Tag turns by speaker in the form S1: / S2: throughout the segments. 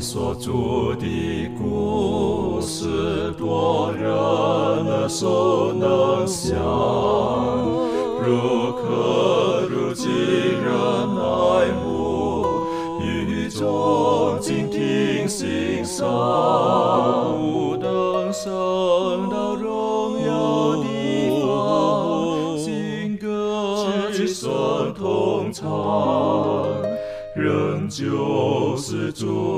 S1: 所著的故事，多人耳熟能详，如可如今人爱慕，与众静听欣赏，
S2: 不等升到荣耀的方，新歌
S1: 齐声同唱。仍旧是主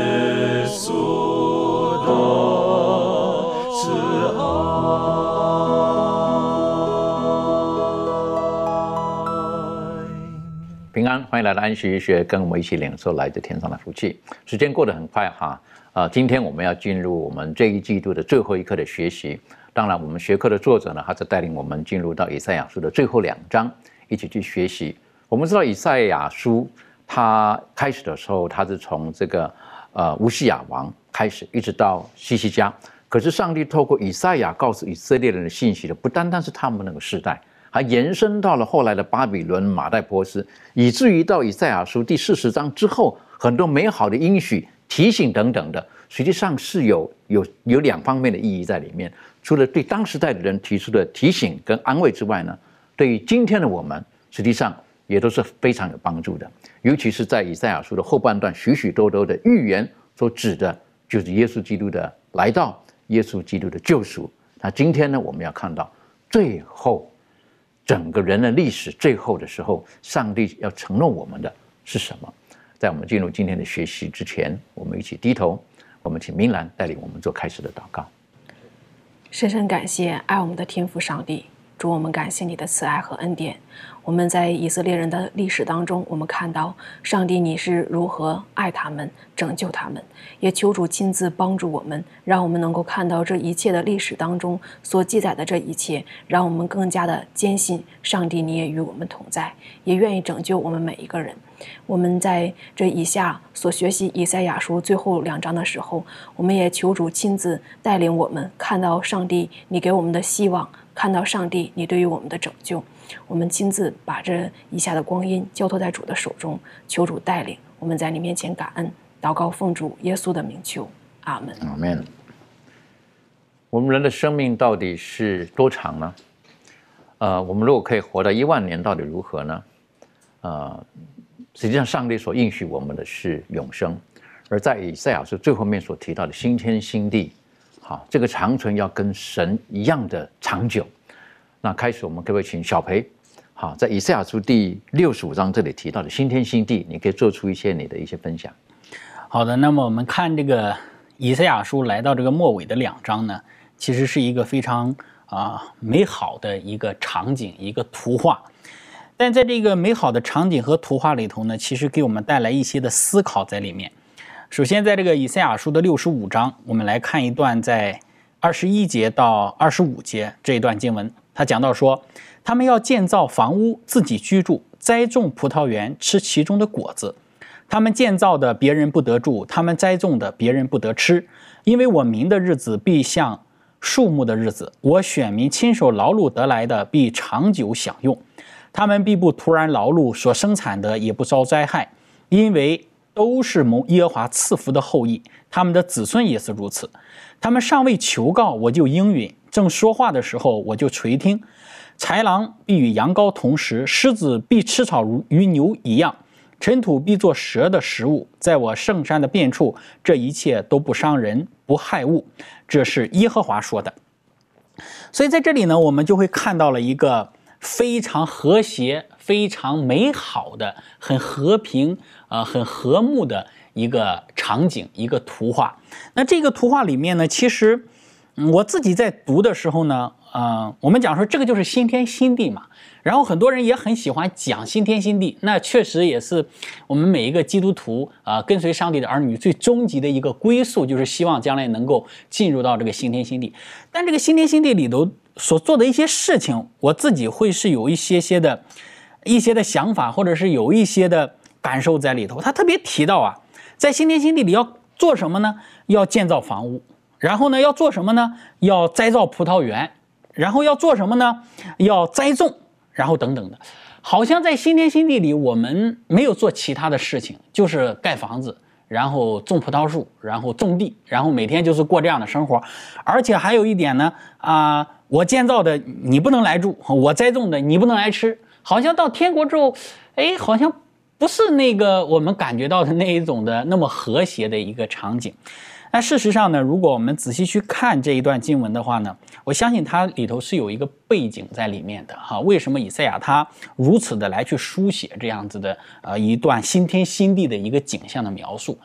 S3: 来到安息医学，跟我们一起领受来自天上的福气。时间过得很快哈，啊、今天我们要进入我们这一季度的最后一课的学习。当然，我们学科的作者呢，他在带领我们进入到以赛亚书的最后两章，一起去学习。我们知道以赛亚书，它开始的时候，它是从这个呃乌西亚王开始，一直到西西家。可是上帝透过以赛亚告诉以色列人的信息的，不单单是他们那个时代，还延伸到了后来的巴比伦、马代波斯，以至于到以赛亚书第四十章之后，很多美好的应许、提醒等等的，实际上是有有有两方面的意义在里面。除了对当时代的人提出的提醒跟安慰之外呢，对于今天的我们，实际上也都是非常有帮助的。尤其是在以赛亚书的后半段，许许多多的预言所指的，就是耶稣基督的来到，耶稣基督的救赎。那今天呢，我们要看到最后整个人的历史最后的时候，上帝要承诺我们的是什么？在我们进入今天的学习之前，我们一起低头，我们请明兰带领我们做开始的祷告。
S4: 深深感谢爱我们的天父上帝，主我们感谢你的慈爱和恩典。我们在以色列人的历史当中，我们看到上帝你是如何爱他们、拯救他们，也求主亲自帮助我们，让我们能够看到这一切的历史当中所记载的这一切，让我们更加的坚信上帝你也与我们同在，也愿意拯救我们每一个人。我们在这以下所学习以赛亚书最后两章的时候，我们也求主亲自带领我们看到上帝你给我们的希望，看到上帝你对于我们的拯救。我们亲自把这一下的光阴交托在主的手中，求主带领我们在你面前感恩，祷告奉主耶稣的名求，阿门。
S3: 阿门。我们人的生命到底是多长呢？呃，我们如果可以活到一万年，到底如何呢？呃，实际上上帝所应许我们的是永生，而在以赛亚书最后面所提到的新天新地，好，这个长存要跟神一样的长久。那开始，我们可不可以请小培？好，在以赛亚书第六十五章这里提到的新天新地，你可以做出一些你的一些分享。
S5: 好的，那么我们看这个以赛亚书来到这个末尾的两章呢，其实是一个非常啊、美好的一个场景，一个图画。但在这个美好的场景和图画里头呢，其实给我们带来一些的思考在里面。首先，在这个以赛亚书的六十五章，我们来看一段在二十一节到二十五节这一段经文，他讲到说，他们要建造房屋自己居住，栽种葡萄园吃其中的果子。他们建造的别人不得住，他们栽种的别人不得吃，因为我民的日子必像树木的日子，我选民亲手劳碌得来的必长久享用。他们必不突然劳碌，所生产的也不遭灾害，因为都是蒙耶和华赐福的后裔，他们的子孙也是如此。他们尚未求告，我就应允；正说话的时候，我就垂听。豺狼必与羊羔同食，狮子必吃草如与牛一样，尘土必作蛇的食物。在我圣山的遍处，这一切都不伤人，不害物。这是耶和华说的。所以在这里呢，我们就会看到了一个非常和谐、非常美好的、很和平、呃，很和睦的一个场景、一个图画。那这个图画里面呢，其实我自己在读的时候呢，呃，我们讲说这个就是新天新地嘛。然后很多人也很喜欢讲新天新地，那确实也是我们每一个基督徒啊、跟随上帝的儿女最终极的一个归宿，就是希望将来能够进入到这个新天新地。但这个新天新地里头所做的一些事情，我自己会是有一些些的、一些的想法，或者是有一些的感受在里头。他特别提到啊，在新天新地里要做什么呢？要建造房屋，然后呢，要做什么呢？要栽造葡萄园，然后要做什么呢？要栽种，然后等等的。好像在新天新地里，我们没有做其他的事情，就是盖房子。然后种葡萄树，然后种地，然后每天就是过这样的生活，而且还有一点呢，啊，我建造的你不能来住，我栽种的你不能来吃，好像到天国之后，哎，好像不是那个我们感觉到的那一种的那么和谐的一个场景。那事实上呢，如果我们仔细去看这一段经文的话呢，我相信它里头是有一个背景在里面的哈。为什么以赛亚他如此的来去书写这样子的呃一段新天新地的一个景象的描述？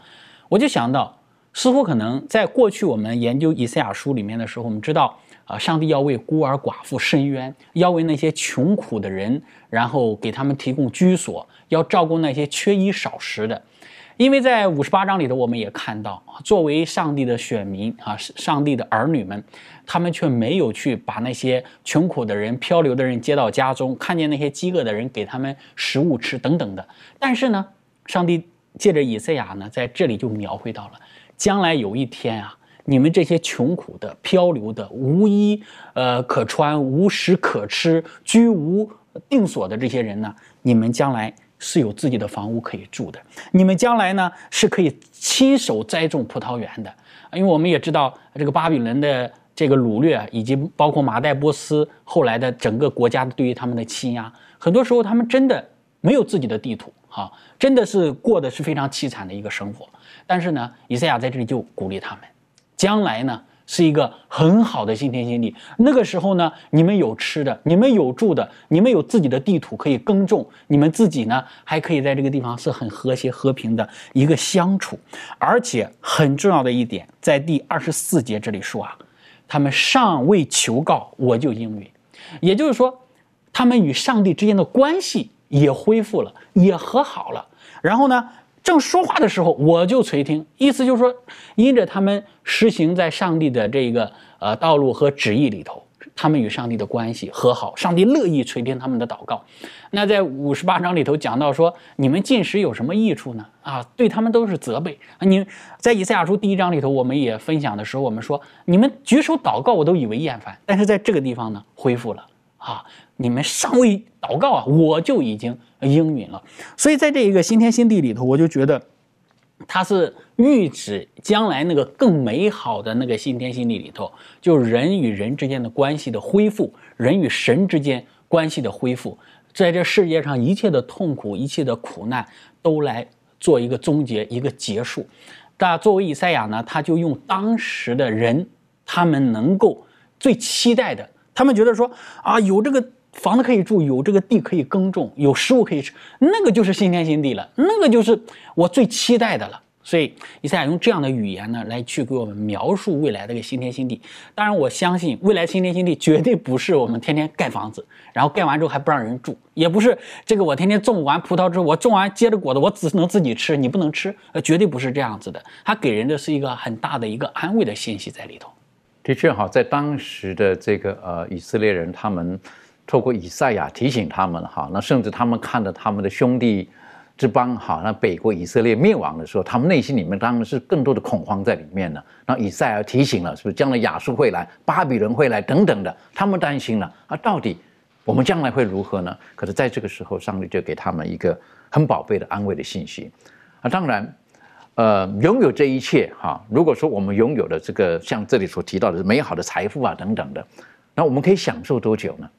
S5: 我就想到，似乎可能在过去我们研究以赛亚书里面的时候，我们知道啊，上帝要为孤儿寡妇伸冤，要为那些穷苦的人，然后给他们提供居所，要照顾那些缺衣少食的。因为在五十八章里头，我们也看到，作为上帝的选民啊，上帝的儿女们，他们却没有去把那些穷苦的人、漂流的人接到家中，看见那些饥饿的人，给他们食物吃等等的。但是呢，上帝借着以赛亚呢，在这里就描绘到了，将来有一天啊，你们这些穷苦的、漂流的、无衣呃可穿、无食可吃、居无定所的这些人呢，你们将来。是有自己的房屋可以住的，你们将来呢是可以亲手栽种葡萄园的，因为我们也知道这个巴比伦的这个掳掠，以及包括马代波斯后来的整个国家对于他们的欺压，很多时候他们真的没有自己的地图，哈，真的是过的是非常凄惨的一个生活。但是呢，以赛亚在这里就鼓励他们，将来呢。是一个很好的新天新地。那个时候呢，你们有吃的，你们有住的，你们有自己的地土可以耕种，你们自己呢还可以在这个地方是很和谐和平的一个相处。而且很重要的一点，在第二十四节这里说啊，他们尚未求告，我就应允。也就是说，他们与上帝之间的关系也恢复了，也和好了。然后呢？正说话的时候，我就垂听，意思就是说，因着他们实行在上帝的这个呃道路和旨意里头，他们与上帝的关系和好，上帝乐意垂听他们的祷告。那在五十八章里头讲到说，你们进食有什么益处呢？啊，对他们都是责备。你在以赛亚书第一章里头，我们也分享的时候，我们说你们举手祷告，我都以为厌烦，但是在这个地方呢，恢复了啊。你们尚未祷告啊，我就已经应允了。所以在这一个新天新地里头，我就觉得，它是预指将来那个更美好的那个新天新地里头，就人与人之间的关系的恢复，人与神之间关系的恢复，在这世界上一切的痛苦、一切的苦难都来做一个终结、一个结束。但作为以赛亚呢，他就用当时的人他们能够最期待的，他们觉得说啊，有这个。房子可以住，有这个地可以耕种，有食物可以吃，那个就是新天新地了，那个就是我最期待的了。所以以赛亚用这样的语言呢，来去给我们描述未来的个新天新地。当然，我相信未来新天新地绝对不是我们天天盖房子，然后盖完之后还不让人住，也不是这个我天天种完葡萄之后，我种完结着果子，我只能自己吃，你不能吃，呃，绝对不是这样子的。它给人的是一个很大的一个安慰的信息在里头。
S3: 的确哈，在当时的这个呃以色列人，他们。透过以赛亚提醒他们哈，那甚至他们看到他们的兄弟之邦哈，那北国以色列灭亡的时候，他们内心里面当然是更多的恐慌在里面了。那以赛亚提醒了，是不是将来亚述会来，巴比伦会来等等的，他们担心了啊，到底我们将来会如何呢？可是在这个时候，上帝就给他们一个很宝贝的安慰的信息啊。当然，呃，拥有这一切哈，如果说我们拥有的这个像这里所提到的美好的财富啊等等的，那我们可以享受多久呢？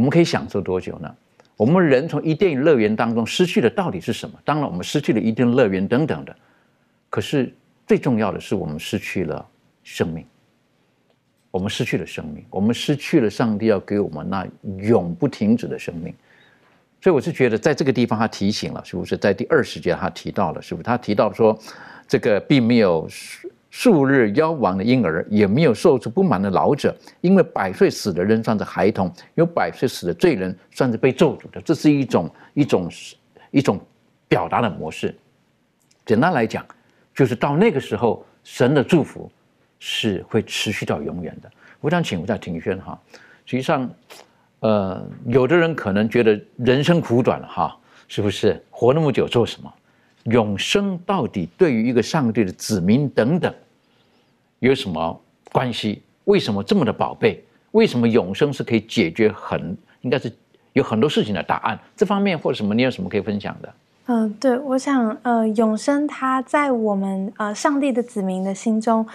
S3: 我们可以享受多久呢？我们人从伊甸乐园当中失去的到底是什么？当然，我们失去了伊甸乐园等等的。可是最重要的是，我们失去了生命。我们失去了生命，我们失去了上帝要给我们那永不停止的生命。所以，我是觉得在这个地方，他提醒了，是不是在第二十节他提到了，是不是他提到说，这个并没有。数日夭亡的婴儿，也没有受出不满的老者，因为百岁死的人算是孩童，有百岁死的罪人算是被咒诅的。这是一种一种一种表达的模式。简单来讲，就是到那个时候，神的祝福是会持续到永远的，我想请问一下庭轩哈，实际上，呃，有的人可能觉得人生苦短哈，是不是？活那么久做什么？永生到底对于一个上帝的子民等等有什么关系？为什么这么的宝贝？为什么永生是可以解决很应该是有很多事情的答案？这方面或者什么，你有什么可以分享的？
S6: 嗯，对，我想，呃，永生它在我们呃上帝的子民的心中，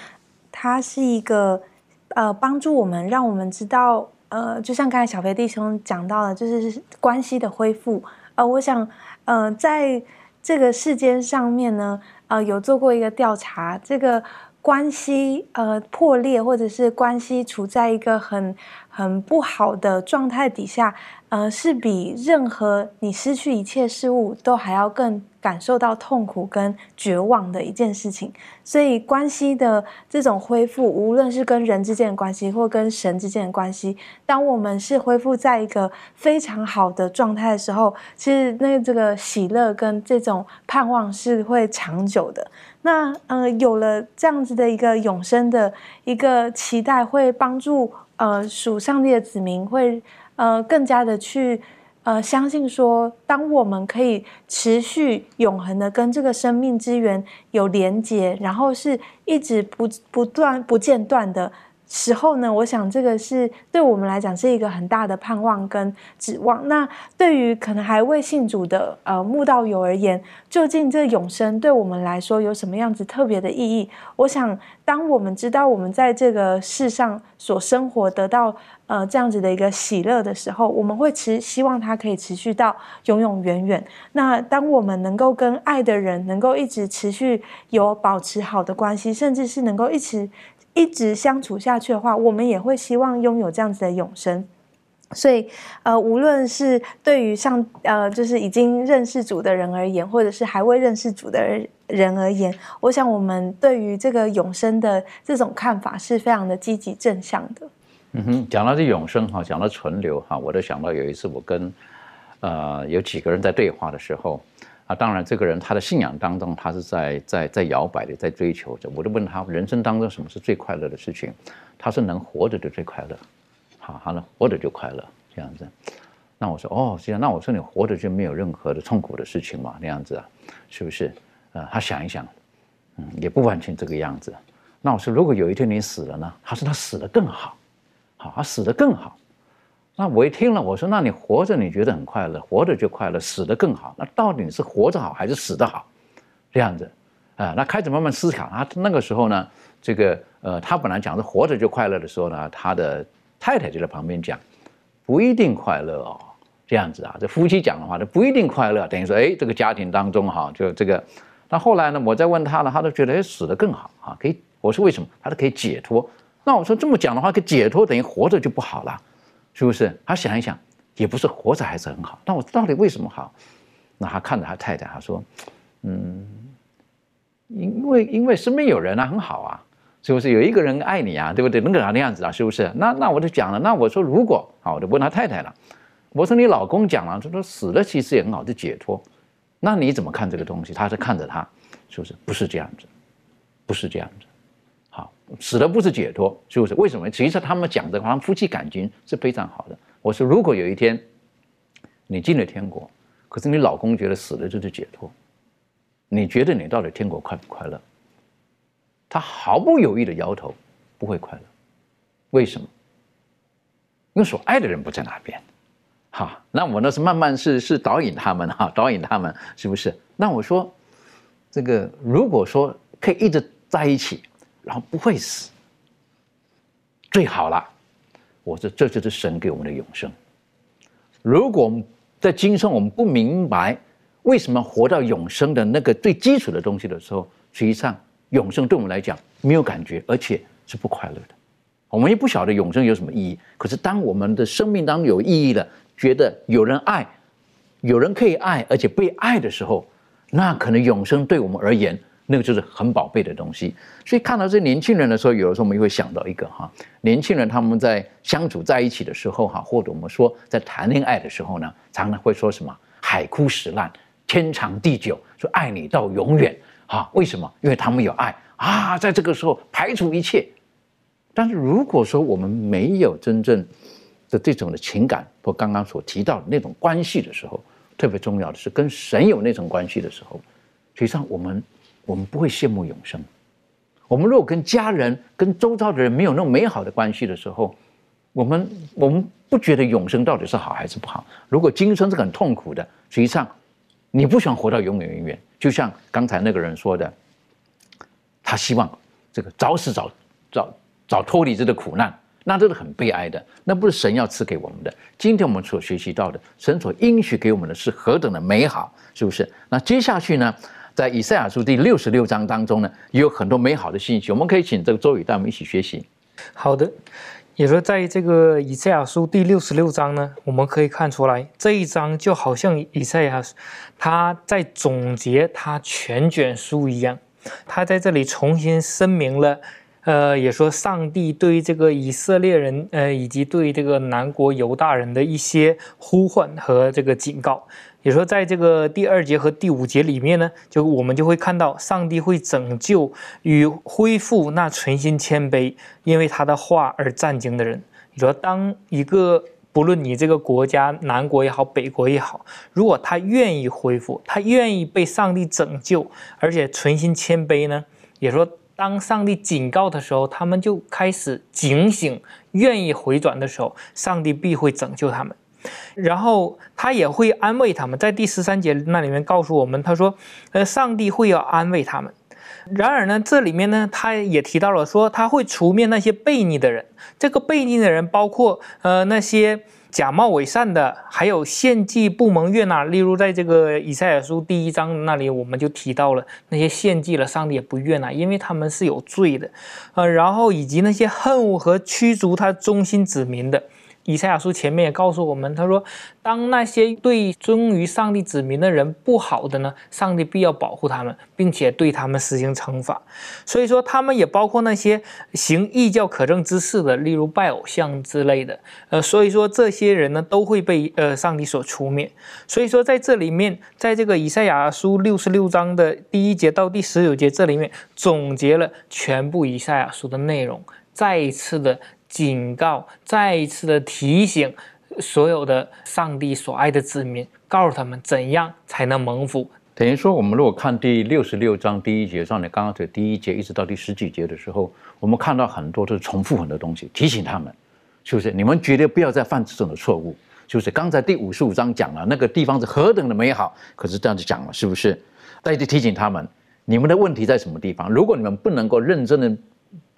S6: 它是一个呃帮助我们，让我们知道，呃，就像刚才小飞弟兄讲到的，就是关系的恢复。呃，我想，呃，在这个世间上面呢，呃，有做过一个调查，这个关系呃破裂，或者是关系处在一个很很不好的状态底下。呃，是比任何你失去一切事物都还要更感受到痛苦跟绝望的一件事情。所以，关系的这种恢复，无论是跟人之间的关系，或跟神之间的关系，当我们是恢复在一个非常好的状态的时候，其实那这个喜乐跟这种盼望是会长久的。那呃，有了这样子的一个永生的一个期待，会帮助呃属上帝的子民会。呃，更加的去呃相信说，当我们可以持续永恒的跟这个生命之源有连接，然后是一直不不断不间断的。时候呢，我想这个是对我们来讲是一个很大的盼望跟指望。那对于可能还未信主的呃慕道友而言，究竟这永生对我们来说有什么样子特别的意义？我想，当我们知道我们在这个世上所生活得到呃这样子的一个喜乐的时候，我们会持希望它可以持续到永永远远。那当我们能够跟爱的人能够一直持续有保持好的关系，甚至是能够一直。一直相处下去的话，我们也会希望拥有这样子的永生。所以，呃，无论是对于上呃，就是已经认识主的人而言，或者是还未认识主的人而言，我想我们对于这个永生的这种看法是非常的积极正向的。
S3: 嗯哼，讲到这永生哈，讲到存留哈，我都想到有一次我跟呃有几个人在对话的时候。啊，当然，这个人他的信仰当中，他是在在在摇摆的，在追求着。我就问他，人生当中什么是最快乐的事情？他说能活着就最快乐。好，好了，活着就快乐这样子。那我说，哦，这样，那我说你活着就没有任何的痛苦的事情嘛？那样子啊，是不是？呃，他想一想，嗯，也不完全这个样子。那我说，如果有一天你死了呢？他说他死的更好，好，他死的更好。那我一听了，我说：“那你活着你觉得很快乐，活着就快乐，死的更好。那到底是活着好还是死的好？这样子，啊，那开始慢慢思考。他那个时候呢，这个呃，他本来讲是活着就快乐的时候呢，他的太太就在旁边讲，不一定快乐哦。这样子啊，这夫妻讲的话，这不一定快乐。等于说，哎，这个家庭当中哈，就这个。那后来呢，我再问他呢，他都觉得哎，死的更好啊，可以。我说为什么？他都可以解脱。那我说这么讲的话，可解脱等于活着就不好了。”是不是？他想一想，也不是活着还是很好。那我到底为什么好？那他看着他太太，他说：“嗯，因为因为身边有人啊，很好啊，是不是？有一个人爱你啊，对不对？能个啥的样子啊？是不是？那那我就讲了。那我说如果好，我就问他太太了。我说你老公讲了，他说死了其实也很好，就解脱。那你怎么看这个东西？他是看着他，是不是？不是这样子，不是这样子。”死的不是解脱，是不是？为什么？其实他们讲的，好像夫妻感情是非常好的。我说，如果有一天你进了天国，可是你老公觉得死了就是解脱，你觉得你到底天国快不快乐？他毫不犹豫的摇头，不会快乐。为什么？因为所爱的人不在那边。哈，那我那是慢慢是是导引他们哈，导引他们是不是？那我说，这个如果说可以一直在一起。然后不会死，最好了。我说这就是神给我们的永生。如果我们在今生我们不明白为什么活到永生的那个最基础的东西的时候，实际上永生对我们来讲没有感觉，而且是不快乐的。我们也不晓得永生有什么意义。可是当我们的生命当中有意义了，觉得有人爱，有人可以爱，而且被爱的时候，那可能永生对我们而言。那个就是很宝贝的东西，所以看到这年轻人的时候，有的时候我们会想到一个哈，年轻人他们在相处在一起的时候哈，或者我们说在谈恋爱的时候呢，常常会说什么海枯石烂、天长地久，说爱你到永远哈。为什么？因为他们有爱啊，在这个时候排除一切，但是如果说我们没有真正的这种的情感，或刚刚所提到的那种关系的时候，特别重要的是跟神有那种关系的时候，实际上我们我们不会羡慕永生。我们如果跟家人、跟周遭的人没有那种美好的关系的时候，我们我们不觉得永生到底是好还是不好。如果今生是很痛苦的，实际上你不想活到永远永远远。就像刚才那个人说的，他希望这个早死早早早脱离这个苦难，那这是很悲哀的。那不是神要赐给我们的。今天我们所学习到的，神所应许给我们的是何等的美好，是不是？那接下去呢？在以赛亚书第六十六章当中呢，也有很多美好的信息，我们可以请这个周宇带我们一起学习。
S7: 好的，也说在这个以赛亚书第六十六章呢，我们可以看出来，这一章就好像以赛亚他在总结他全卷书一样，他在这里重新声明了，呃，也说上帝对这个以色列人，呃，以及对这个南国犹大人的一些呼唤和这个警告。也说，在这个第二节和第五节里面呢，就我们就会看到，上帝会拯救与恢复那存心谦卑，因为他的话而战惊的人。你说，当一个不论你这个国家南国也好，北国也好，如果他愿意恢复，他愿意被上帝拯救，而且存心谦卑呢，也说，当上帝警告的时候，他们就开始警醒，愿意回转的时候，上帝必会拯救他们。然后他也会安慰他们，在第十三节那里面告诉我们，他说：“呃，上帝会要安慰他们。”然而呢，这里面呢，他也提到了说，他会除灭那些悖逆的人。这个悖逆的人包括呃那些假冒伪善的，还有献祭不蒙悦纳。例如，在这个以赛亚书第一章那里，我们就提到了那些献祭了，上帝也不悦纳，因为他们是有罪的。呃，然后以及那些恨恶和驱逐他忠心子民的。以赛亚书前面也告诉我们，他说，当那些对忠于上帝子民的人不好的呢，上帝必要保护他们，并且对他们实行惩罚。所以说，他们也包括那些行异教可证之事的，例如拜偶像之类的。呃，所以说这些人呢，都会被呃上帝所除灭。所以说，在这里面，在这个以赛亚书六十六章的第一节到第十九节这里面，总结了全部以赛亚书的内容，再一次的。警告，再一次的提醒所有的上帝所爱的子民，告诉他们怎样才能蒙福。
S3: 等于说，我们如果看第六十六章第一节上你刚刚这第一节，一直到第十几节的时候，我们看到很多都是重复很多东西，提醒他们，是不是？你们绝对不要再犯这种的错误。就是刚才第五十五章讲了那个地方是何等的美好，可是这样子讲了，是不是？再去提醒他们，你们的问题在什么地方？如果你们不能够认真的、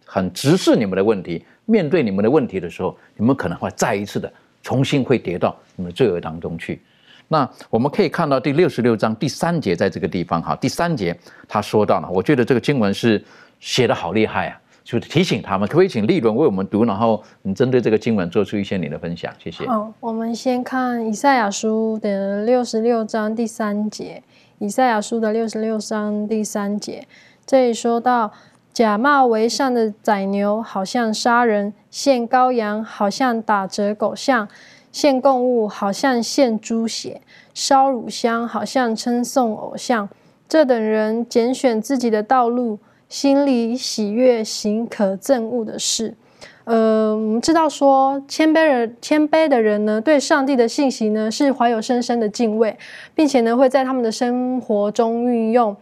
S3: 很直视你们的问题。面对你们的问题的时候，你们可能会再一次的重新会跌到你们罪恶当中去。那我们可以看到第六十六章第三节，在这个地方哈，第三节他说到了，我觉得这个经文是写的好厉害啊，就是提醒他们，可不可以请立伦为我们读，然后你针对这个经文做出一些你的分享，谢谢。
S8: 好，我们先看以赛亚书的六十六章第三节，以赛亚书的六十六章第三节，这里说到。假冒为善的宰牛，好像杀人；献羔羊，好像打折狗像；献供物，好像献猪血；烧乳香，好像称颂偶像。这等人拣选自己的道路，心里喜悦行可憎恶的事。呃，我们知道说，谦卑人谦卑的人呢，对上帝的信息呢，是怀有深深的敬畏，并且呢，会在他们的生活中运用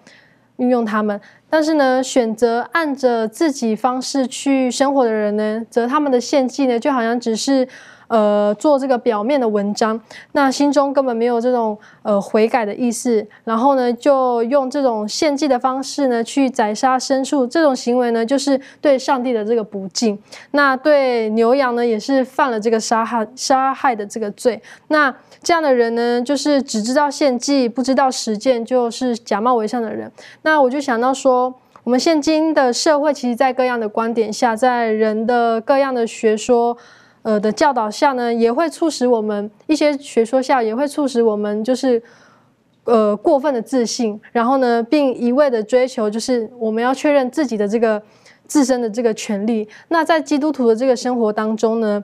S8: 运用他们。但是呢，选择按着自己方式去生活的人呢，则他们的献祭呢，就好像只是。呃，做这个表面的文章，那心中根本没有这种呃悔改的意思。然后呢，就用这种献祭的方式呢，去宰杀牲畜。这种行为呢，就是对上帝的这个不敬。那对牛羊呢，也是犯了这个杀害杀害的这个罪。那这样的人呢，就是只知道献祭，不知道实践，就是假冒为善的人。那我就想到说，我们现今的社会，其实在各样的观点下，在人的各样的学说。呃的教导下呢，也会促使我们一些学说下，也会促使我们就是呃过分的自信，然后呢，并一味的追求，就是我们要确认自己的这个自身的这个权利。那在基督徒的这个生活当中呢，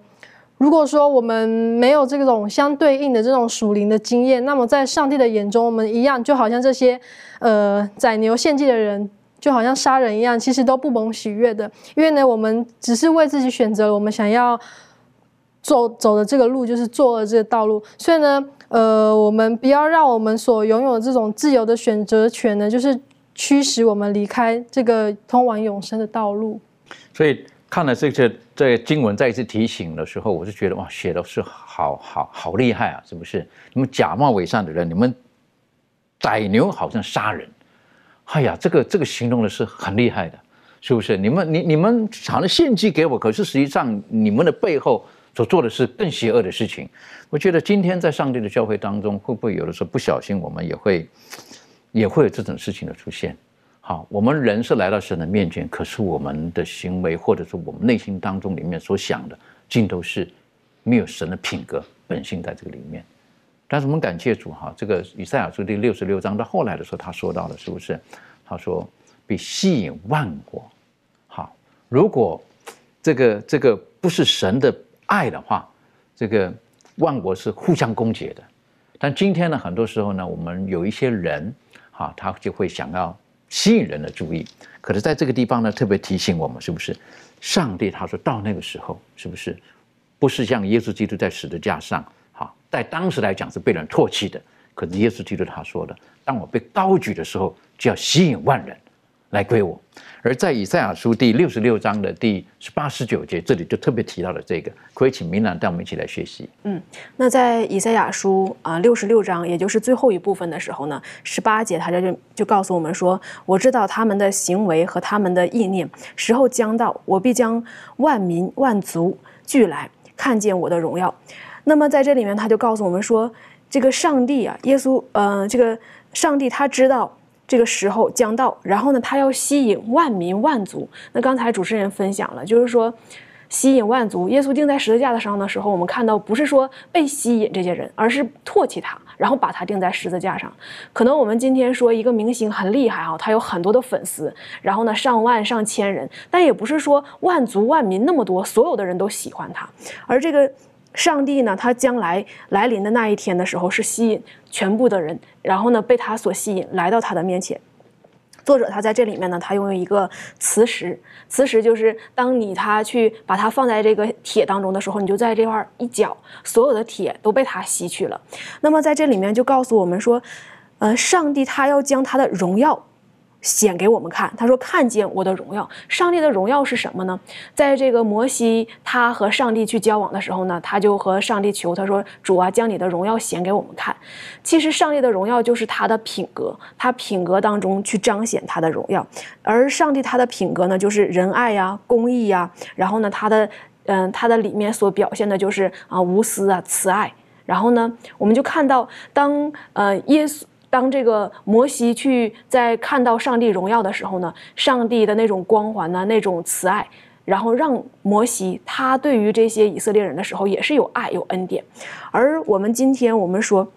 S8: 如果说我们没有这种相对应的这种属灵的经验，那么在上帝的眼中，我们一样就好像这些呃宰牛献祭的人。就好像杀人一样，其实都不蒙喜悦的。因为呢，我们只是为自己选择了我们想要走走的这个路，就是作恶这个道路。所以呢，呃，我们不要让我们所拥有的这种自由的选择权呢，就是驱使我们离开这个通往永生的道路。
S3: 所以看了这些这经文再一次提醒的时候，我就觉得哇，写的是好好好厉害啊！是不是？你们假冒伪善的人，你们宰牛好像杀人。哎呀，这个这个形容的是很厉害的，是不是？你们你你们藏了献祭给我，可是实际上你们的背后所做的是更邪恶的事情。我觉得今天在上帝的教会当中，会不会有的时候不小心，我们也会也会有这种事情的出现？好，我们人是来到神的面前，可是我们的行为或者说我们内心当中里面所想的，尽都是没有神的品格本性在这个里面。但是我们感谢主哈，这个以赛亚书第六十六章到后来的时候，他说到了是不是？他说比吸引万国好。如果这个这个不是神的爱的话，这个万国是互相攻讦的。但今天呢，很多时候呢，我们有一些人哈，他就会想要吸引人的注意。可是在这个地方呢，特别提醒我们，是不是？上帝他说到那个时候，是不是？不是像耶稣基督在十字架上。哈在当时来讲是被人唾弃的，可是耶稣基督他说的：“当我被高举的时候，就要吸引万人来归我。”而在以赛亚书第六十六章的第十八、十九节，这里就特别提到了这个，可以请明兰带我们一起来学习。
S4: 嗯，那在以赛亚书啊六十六章，也就是最后一部分的时候呢，十八节他这就就告诉我们说：“我知道他们的行为和他们的意念，时候将到，我必将万民万族聚来，看见我的荣耀。”那么在这里面，他就告诉我们说，这个上帝啊，耶稣，呃，这个上帝他知道这个时候将到，然后呢，他要吸引万民万族。那刚才主持人分享了，就是说吸引万族。耶稣钉在十字架的上的时候，我们看到不是说被吸引这些人，而是唾弃他，然后把他钉在十字架上。可能我们今天说一个明星很厉害啊，他有很多的粉丝，然后呢上万上千人，但也不是说万族万民那么多，所有的人都喜欢他，而这个。上帝呢，他将来来临的那一天的时候，是吸引全部的人，然后呢，被他所吸引来到他的面前。作者他在这里面呢，他用一个磁石，磁石就是当你他去把它放在这个铁当中的时候，你就在这块一搅，所有的铁都被他吸去了。那么在这里面就告诉我们说，呃，上帝他要将他的荣耀。显给我们看，他说：“看见我的荣耀。上帝的荣耀是什么呢？在这个摩西他和上帝去交往的时候呢，他就和上帝求，他说：‘主啊，将你的荣耀显给我们看。’其实上帝的荣耀就是他的品格，他品格当中去彰显他的荣耀。而上帝他的品格呢，就是仁爱呀、公义呀，然后呢，他的嗯，他的里面所表现的就是啊无私啊、慈爱。然后呢，我们就看到当呃耶稣。”当这个摩西去在看到上帝荣耀的时候呢，上帝的那种光环呢，那种慈爱，然后让摩西他对于这些以色列人的时候也是有爱有恩典，而我们今天我们说。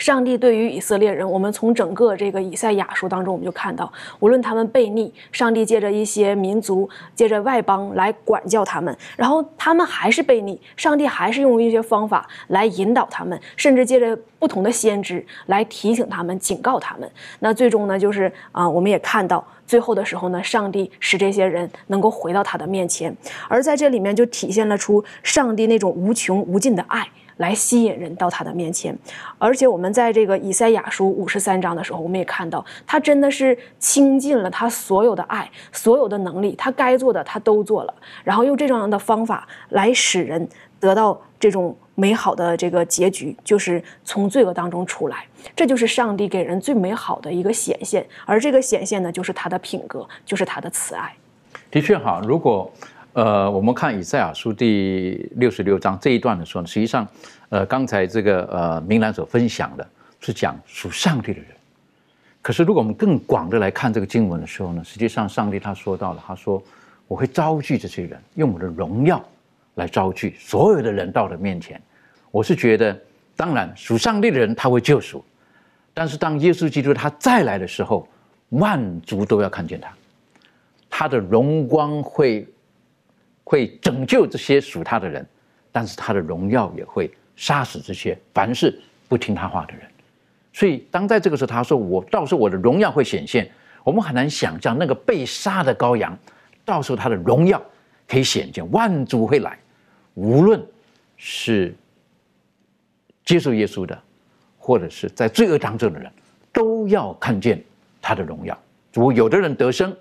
S4: 上帝对于以色列人，我们从整个这个以赛亚书当中，我们就看到，无论他们悖逆，上帝借着一些民族，借着外邦来管教他们，然后他们还是悖逆，上帝还是用一些方法来引导他们，甚至借着不同的先知来提醒他们、警告他们。那最终呢，就是啊，我们也看到最后的时候呢，上帝使这些人能够回到他的面前，而在这里面就体现了出上帝那种无穷无尽的爱。来吸引人到他的面前，而且我们在这个以赛亚书五十三章的时候，我们也看到他真的是倾尽了他所有的爱、所有的能力，他该做的他都做了，然后用这种样的方法来使人得到这种美好的这个结局，就是从罪恶当中出来。这就是上帝给人最美好的一个显现，而这个显现呢，就是他的品格，就是他的慈爱。
S3: 的确哈，如果。呃，我们看以赛亚书第六十六章这一段的时候呢，实际上，呃，刚才这个呃明兰所分享的是讲属上帝的人。可是，如果我们更广的来看这个经文的时候呢，实际上上帝他说到了，他说我会招聚这些人，用我的荣耀来招聚所有的人到的面前。我是觉得，当然属上帝的人他会救赎，但是当耶稣基督他再来的时候，万族都要看见他，他的荣光会。会拯救这些属他的人，但是他的荣耀也会杀死这些凡是不听他话的人。所以，当在这个时候，他说：“我到时候我的荣耀会显现，我们很难想象那个被杀的羔羊，到时候他的荣耀可以显见，万族会来，无论是接受耶稣的，或者是在罪恶当中的人，都要看见他的荣耀。如果有的人得生，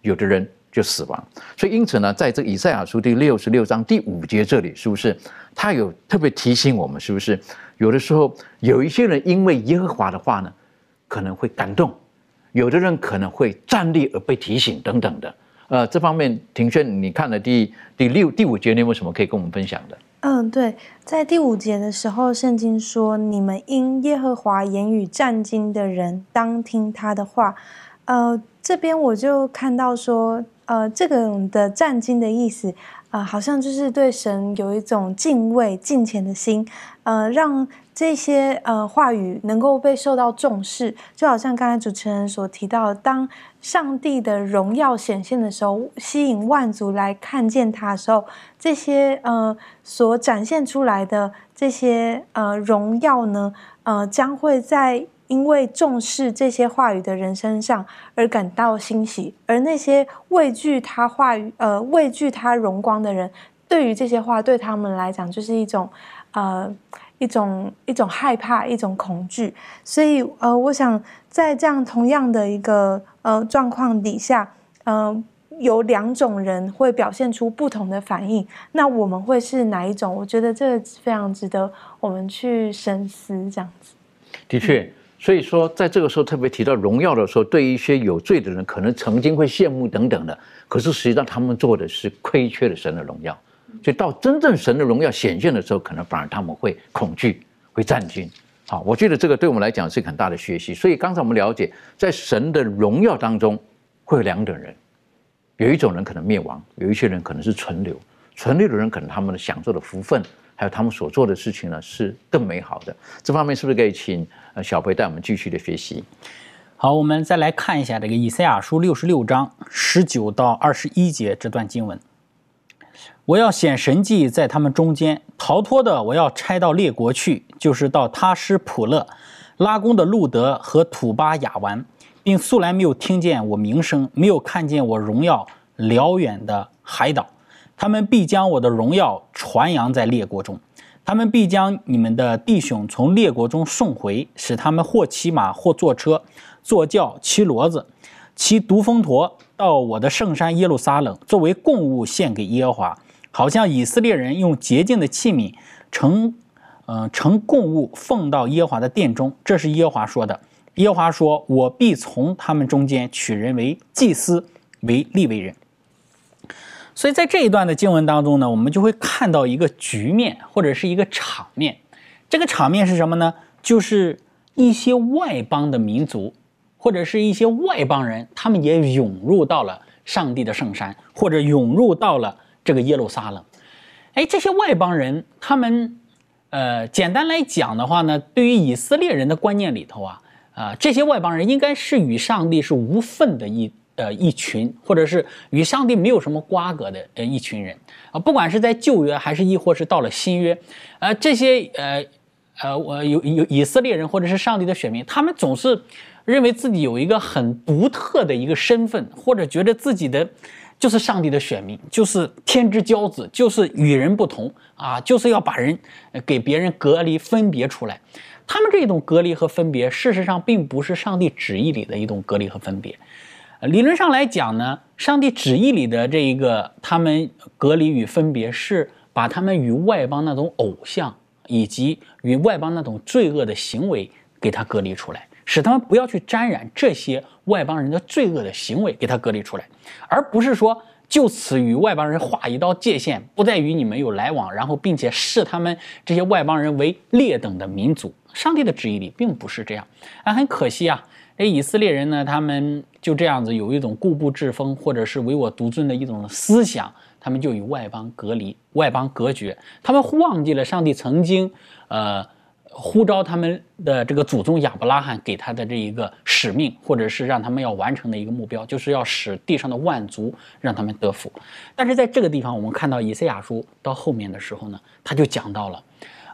S3: 有的人就死亡。所以因此呢，在这以赛亚书第六十六章第五节这里，是不是他有特别提醒我们？是不是有的时候有一些人因为耶和华的话呢，可能会感动；有的人可能会站立而被提醒等等的。呃，这方面，庭轩，你看了第第六、第五节，你有没有什么可以跟我们分享的？
S6: 嗯，对，在第五节的时候，圣经说：“你们因耶和华言语战惊的人，当听他的话。”呃，这边我就看到说，呃，这个的战惊的意思，啊，好像就是对神有一种敬畏、敬虔的心，呃，让这些呃话语能够被受到重视，就好像刚才主持人所提到，当上帝的荣耀显现的时候，吸引万族来看见他的时候，这些呃所展现出来的这些呃荣耀呢，呃，将会在。因为重视这些话语的人身上而感到欣喜，而那些畏惧他话语、呃畏惧他荣光的人，对于这些话对他们来讲就是一种，呃一种一种害怕、一种恐惧。所以，呃，我想在这样同样的一个呃状况底下，嗯，有两种人会表现出不同的反应。那我们会是哪一种？我觉得这非常值得我们去深思。这样子，
S3: 的确。所以说，在这个时候特别提到荣耀的时候，对一些有罪的人，可能曾经会羡慕等等的。可是实际上，他们做的是亏缺了神的荣耀。所以到真正神的荣耀显现的时候，可能反而他们会恐惧，会战惊。好，我觉得这个对我们来讲是很大的学习。所以刚才我们了解，在神的荣耀当中，会有两等人，有一种人可能灭亡，有一些人可能是存留。存留的人，可能他们的享受的福分。还有他们所做的事情呢，是更美好的。这方面是不是可以请呃小培带我们继续的学习？
S5: 好，我们再来看一下这个以赛亚书六十六章十九到二十一节这段经文。我要显神迹在他们中间，逃脱的我要拆到列国去，就是到他施普勒、拉弓的路德和土巴雅完，并素来没有听见我名声，没有看见我荣耀辽远的海岛。他们必将我的荣耀传扬在列国中，他们必将你们的弟兄从列国中送回，使他们或骑马，或坐车，坐轿，骑骡子，骑独峰驼，到我的圣山耶路撒冷，作为供物献给耶和华，好像以色列人用洁净的器皿盛，嗯，盛供物奉到耶和华的殿中。这是耶和华说的。耶和华说：“我必从他们中间取人为祭司，为立为人。”所以在这一段的经文当中呢，我们就会看到一个局面或者是一个场面。这个场面是什么呢？就是一些外邦的民族或者是一些外邦人，他们也涌入到了上帝的圣山，或者涌入到了这个耶路撒冷。哎，这些外邦人，他们呃，简单来讲的话呢，对于以色列人的观念里头啊，啊，这些外邦人应该是与上帝是无份的一。呃，一群或者是与上帝没有什么瓜葛的呃一群人啊，不管是在旧约还是亦或是到了新约，呃，这些呃呃，我有有以色列人或者是上帝的选民，他们总是认为自己有一个很独特的一个身份，或者觉得自己的就是上帝的选民，就是天之骄子，就是与人不同啊，就是要把人给别人隔离分别出来。他们这种隔离和分别，事实上并不是上帝旨意里的一种隔离和分别。理论上来讲呢，上帝旨意里的这一个他们隔离与分别，是把他们与外邦那种偶像以及与外邦那种罪恶的行为给他隔离出来，使他们不要去沾染这些外邦人的罪恶的行为，给他隔离出来，而不是说就此与外邦人划一道界限，不再与你们有来往，然后并且视他们这些外邦人为劣等的民族。上帝的旨意里并不是这样，啊，很可惜啊。哎，以色列人呢，他们就这样子有一种固步自封，或者是唯我独尊的一种思想，他们就与外邦隔离、外邦隔绝。他们忘记了上帝曾经，呃，呼召他们的这个祖宗亚伯拉罕给他的这一个使命，或者是让他们要完成的一个目标，就是要使地上的万族让他们得福。但是在这个地方，我们看到以赛亚书到后面的时候呢，他就讲到了，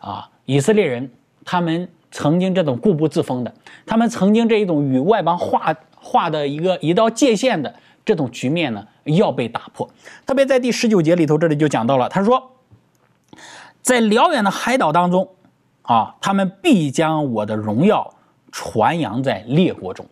S5: 啊，以色列人他们。曾经这种固步自封的，他们曾经这一种与外邦划画的一个一道界限的这种局面呢，要被打破。特别在第十九节里头，这里就讲到了，他说，在辽远的海岛当中，啊，他们必将我的荣耀传扬在列国中。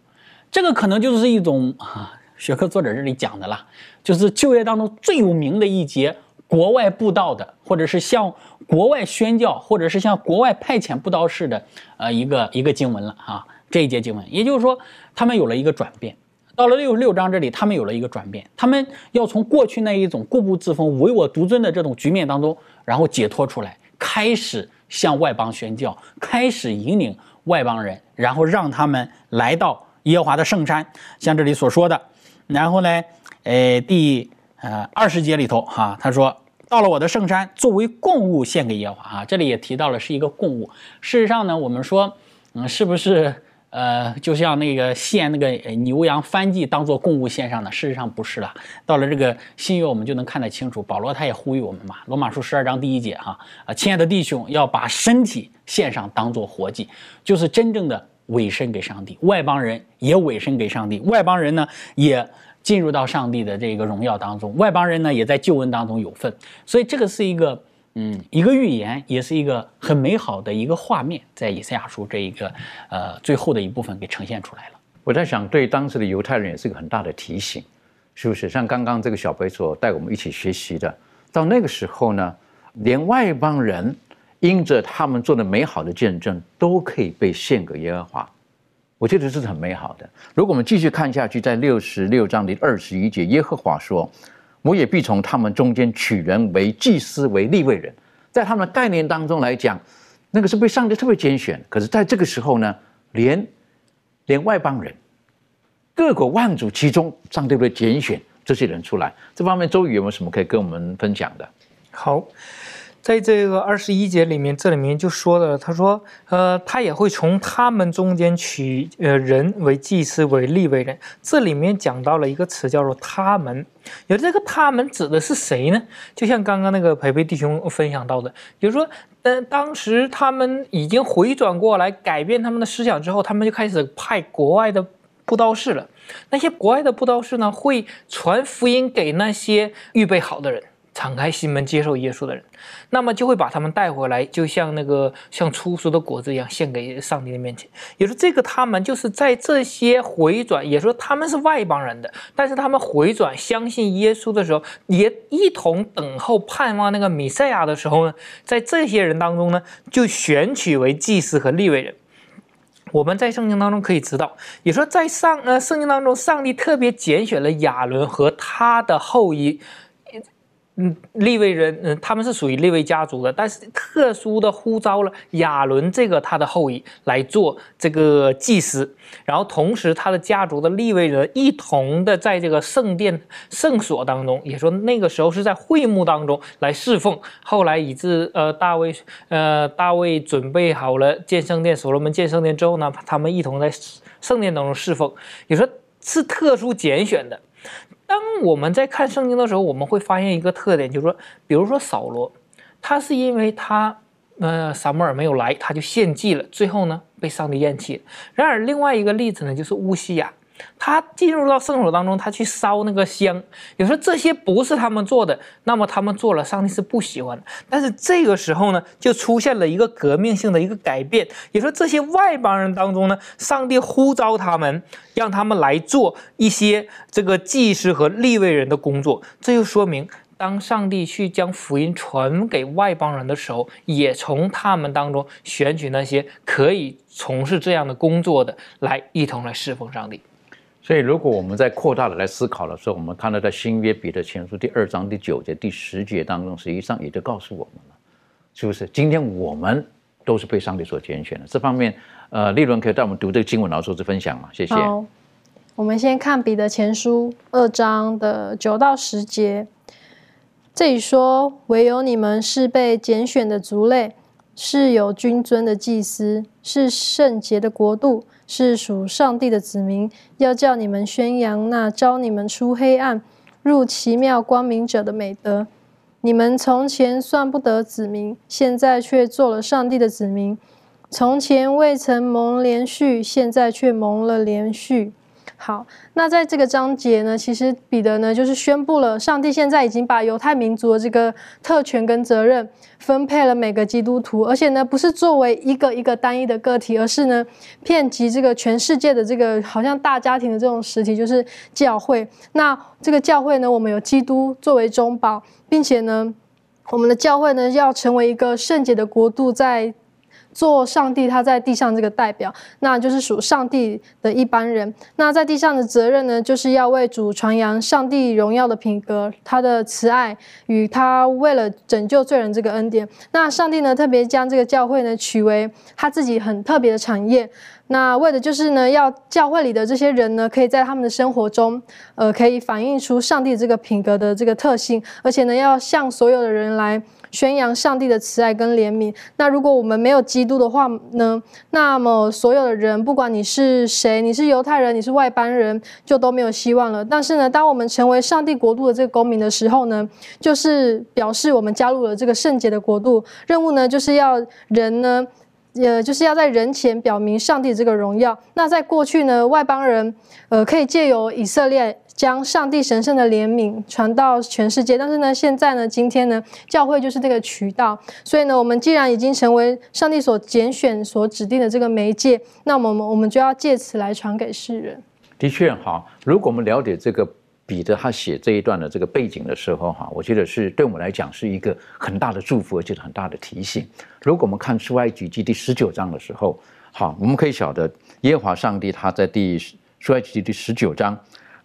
S5: 这个可能就是一种啊，学科作者这里讲的啦，就是就业当中最有名的一节国外布道的，或者是向国外宣教，或者是向国外派遣布道士的，呃，一个一个经文了啊。这一节经文，也就是说，他们有了一个转变。到了六十六章这里，他们有了一个转变，他们要从过去那一种固步自封、唯我独尊的这种局面当中，然后解脱出来，开始向外邦宣教，开始引领外邦人，然后让他们来到耶和华的圣山，像这里所说的。然后呢，呃，第呃二十节里头哈，他说到了我的圣山，作为供物献给耶和华啊，这里也提到了是一个供物。事实上呢，我们说，嗯，是不是？呃，就像那个献那个牛羊翻祭当做供物献上的，事实上不是了。到了这个新约，我们就能看得清楚。保罗他也呼吁我们嘛，《罗马书》十二章第一节哈啊，亲爱的弟兄，要把身体献上当做活祭，就是真正的委身给上帝。外邦人也委身给上帝，外邦人呢也进入到上帝的这个荣耀当中，外邦人呢也在救恩当中有份。所以这个是一个。嗯，一个预言也是一个很美好的一个画面，在以赛亚书这一个呃最后的一部分给呈现出来了。
S3: 我在想，对当时的犹太人也是个很大的提醒，是不是？像刚刚这个小贝所带我们一起学习的，到那个时候呢，连外邦人因着他们做的美好的见证，都可以被献给耶和华。我觉得这是很美好的。如果我们继续看下去，在六十六章的二十一节，耶和华说。我也必从他们中间取人为祭司，为立位人，在他们的概念当中来讲，那个是被上帝特别拣选。可是在这个时候呢，连连外邦人、各国万族其中，上帝会拣选这些人出来。这方面，周宇有没有什么可以跟我们分享的？
S7: 好。在这个二十一节里面，这里面就说了，他说，呃，他也会从他们中间取呃人为祭司，为立为人。这里面讲到了一个词，叫做他们。有这个他们指的是谁呢？就像刚刚那个培培弟兄分享到的，就是说，呃，当时他们已经回转过来，改变他们的思想之后，他们就开始派国外的布道士了。那些国外的布道士呢，会传福音给那些预备好的人。敞开心门接受耶稣的人，那么就会把他们带回来，就像那个像出熟的果子一样献给上帝的面前。也说这个他们就是在这些回转，也说他们是外邦人的，但是他们回转相信耶稣的时候，也一同等候盼望那个弥赛亚的时候呢，在这些人当中呢，就选取为祭司和立位人。我们在圣经当中可以知道，也说在上呃圣经当中，上帝特别拣选了亚伦和他的后裔。嗯，利未人，嗯，他们是属于利未家族的，但是特殊的呼召了亚伦这个他的后裔来做这个祭司，然后同时他的家族的利未人一同的在这个圣殿圣所当中，也说那个时候是在会幕当中来侍奉，后来以致呃大卫呃大卫准备好了建圣殿，所罗门建圣殿之后呢，他们一同在圣殿当中侍奉，也说是特殊拣选的。当我们在看圣经的时候，我们会发现一个特点，就是说，比如说扫罗，他是因为他，呃，撒母尔没有来，他就献祭了，最后呢被上帝厌弃。然而，另外一个例子呢，就是乌西亚。他进入到圣所当中，他去烧那个香。有时候这些不是他们做的，那么他们做了，上帝是不喜欢的。但是这个时候呢，就出现了一个革命性的一个改变。也说这些外邦人当中呢，上帝呼召他们，让他们来做一些这个祭司和立位人的工作。这就说明，当上帝去将福音传给外邦人的时候，也从他们当中选取那些可以从事这样的工作的，来一同来侍奉上帝。
S3: 所以，如果我们在扩大的来思考的时候，我们看到在新约彼得前书第二章第九节、第十节当中，实际上也就告诉我们了，是不是？今天我们都是被上帝所拣选的。这方面，呃，利伦可以带我们读这个经文，然后做出分享吗？谢谢。
S8: 好，我们先看彼得前书二章的九到十节，这里说：“唯有你们是被拣选的族类，是有君尊的祭司，是圣洁的国度。”是属上帝的子民，要叫你们宣扬那招你们出黑暗入奇妙光明者的美德。你们从前算不得子民，现在却做了上帝的子民；从前未曾蒙连续，现在却蒙了连续。好，那在这个章节呢，其实彼得呢就是宣布了，上帝现在已经把犹太民族的这个特权跟责任分配了每个基督徒，而且呢不是作为一个一个单一的个体，而是呢遍及这个全世界的这个好像大家庭的这种实体，就是教会。那这个教会呢，我们有基督作为中保，并且呢，我们的教会呢要成为一个圣洁的国度，在。做上帝他在地上这个代表，那就是属上帝的一般人。那在地上的责任呢，就是要为主传扬上帝荣耀的品格，他的慈爱与他为了拯救罪人这个恩典。那上帝呢，特别将这个教会呢取为他自己很特别的产业。那为的就是呢，要教会里的这些人呢，可以在他们的生活中，呃，可以反映出上帝这个品格的这个特性，而且呢，要向所有的人来。宣扬上帝的慈爱跟怜悯。那如果我们没有基督的话呢？那么所有的人，不管你是谁，你是犹太人，你是外邦人，就都没有希望了。但是呢，当我们成为上帝国度的这个公民的时候呢，就是表示我们加入了这个圣洁的国度。任务呢，就是要人呢，呃，就是要在人前表明上帝这个荣耀。那在过去呢，外邦人，呃，可以借由以色列。将上帝神圣的怜悯传到全世界，但是呢，现在呢，今天呢，教会就是这个渠道。所以呢，我们既然已经成为上帝所拣选、所指定的这个媒介，那我们我们就要借此来传给世人。
S3: 的确，哈，如果我们了解这个彼得他写这一段的这个背景的时候，哈，我觉得是对我们来讲是一个很大的祝福，而且很大的提醒。如果我们看出埃及记第十九章的时候，好，我们可以晓得耶和华上帝他在第出埃及记第十九章。